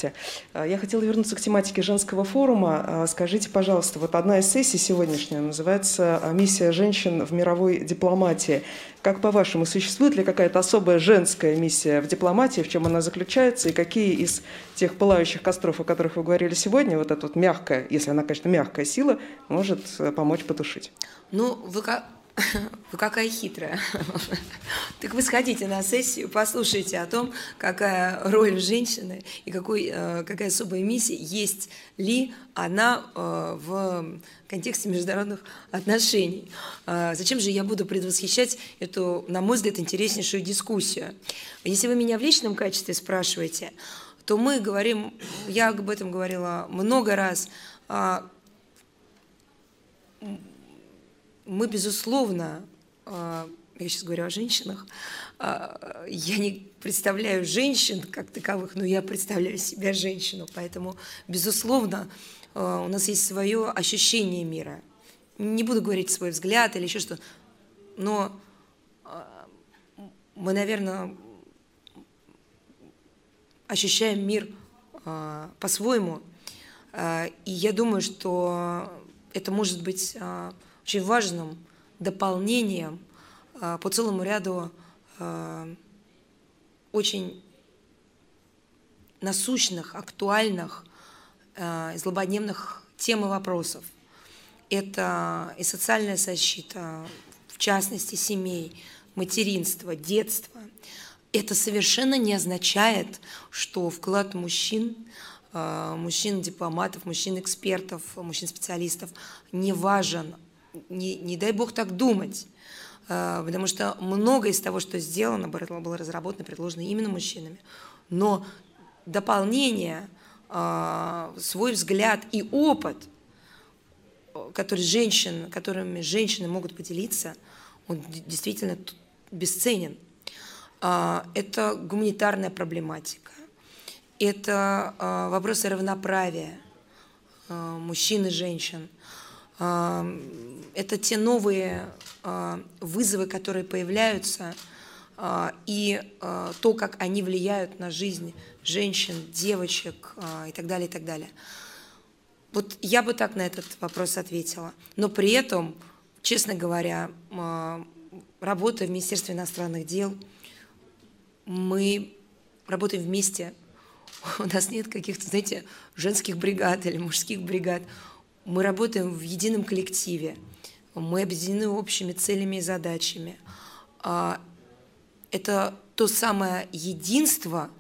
Здравствуйте. Э, я хотела вернуться к тематике женского форума. Э, скажите, пожалуйста, вот одна из сессий сегодняшняя называется э, «Миссия женщин в мировой дипломатии». Как по-вашему, существует ли какая-то особая женская миссия в дипломатии, в чем она заключается, и какие из тех пылающих костров, о которых вы говорили сегодня, вот эта вот мягкая, если она, конечно, мягкая сила, может помочь потушить? Ну, вы вы какая хитрая. Так вы сходите на сессию, послушайте о том, какая роль женщины и какой, э, какая особая миссия, есть ли она э, в контексте международных отношений. А зачем же я буду предвосхищать эту, на мой взгляд, интереснейшую дискуссию? Если вы меня в личном качестве спрашиваете, то мы говорим, я об этом говорила много раз, а, мы, безусловно, а, я сейчас говорю о женщинах, а, я не представляю женщин как таковых, но я представляю себя женщину, поэтому, безусловно, а, у нас есть свое ощущение мира. Не буду говорить свой взгляд или еще что, но мы, наверное, ощущаем мир по-своему, и я думаю, что это может быть очень важным дополнением а, по целому ряду а, очень насущных, актуальных, а, злободневных тем и вопросов. Это и социальная защита, в частности, семей, материнство, детство. Это совершенно не означает, что вклад мужчин, мужчин-дипломатов, мужчин-экспертов, мужчин-специалистов не важен не, не дай бог так думать, а, потому что многое из того, что сделано, было разработано, предложено именно мужчинами. Но дополнение, а, свой взгляд и опыт, который женщин, которыми женщины могут поделиться, он действительно бесценен. А, это гуманитарная проблематика, это вопросы равноправия мужчин и женщин, это те новые вызовы, которые появляются – а, и а, то, как они влияют на жизнь женщин, девочек а, и так далее, и так далее. Вот я бы так на этот вопрос ответила. Но при этом, честно говоря, работая в Министерстве иностранных дел, мы работаем вместе. У нас нет каких-то, знаете, женских бригад или мужских бригад. Мы работаем в едином коллективе. Мы объединены общими целями и задачами это то самое единство,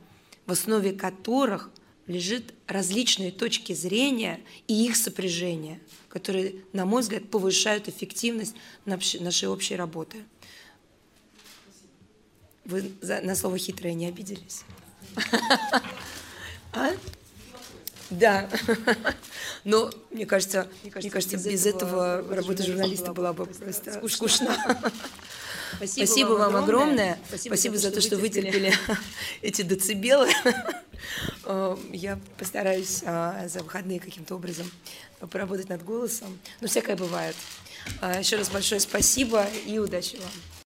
в основе которых лежит различные точки зрения и их сопряжение, которые, на мой взгляд, повышают эффективность нашей общей работы. Вы на слово хитрое не обиделись? А? Да. Но мне кажется, мне кажется, без этого работа журналиста была бы просто скучна. Спасибо, Спасибо вам огромное. Спасибо, Спасибо за то, что вытерпели эти децибелы. Э, я постараюсь а, за выходные каким-то образом поработать над голосом. Но всякое бывает. А, еще раз большое спасибо и удачи вам.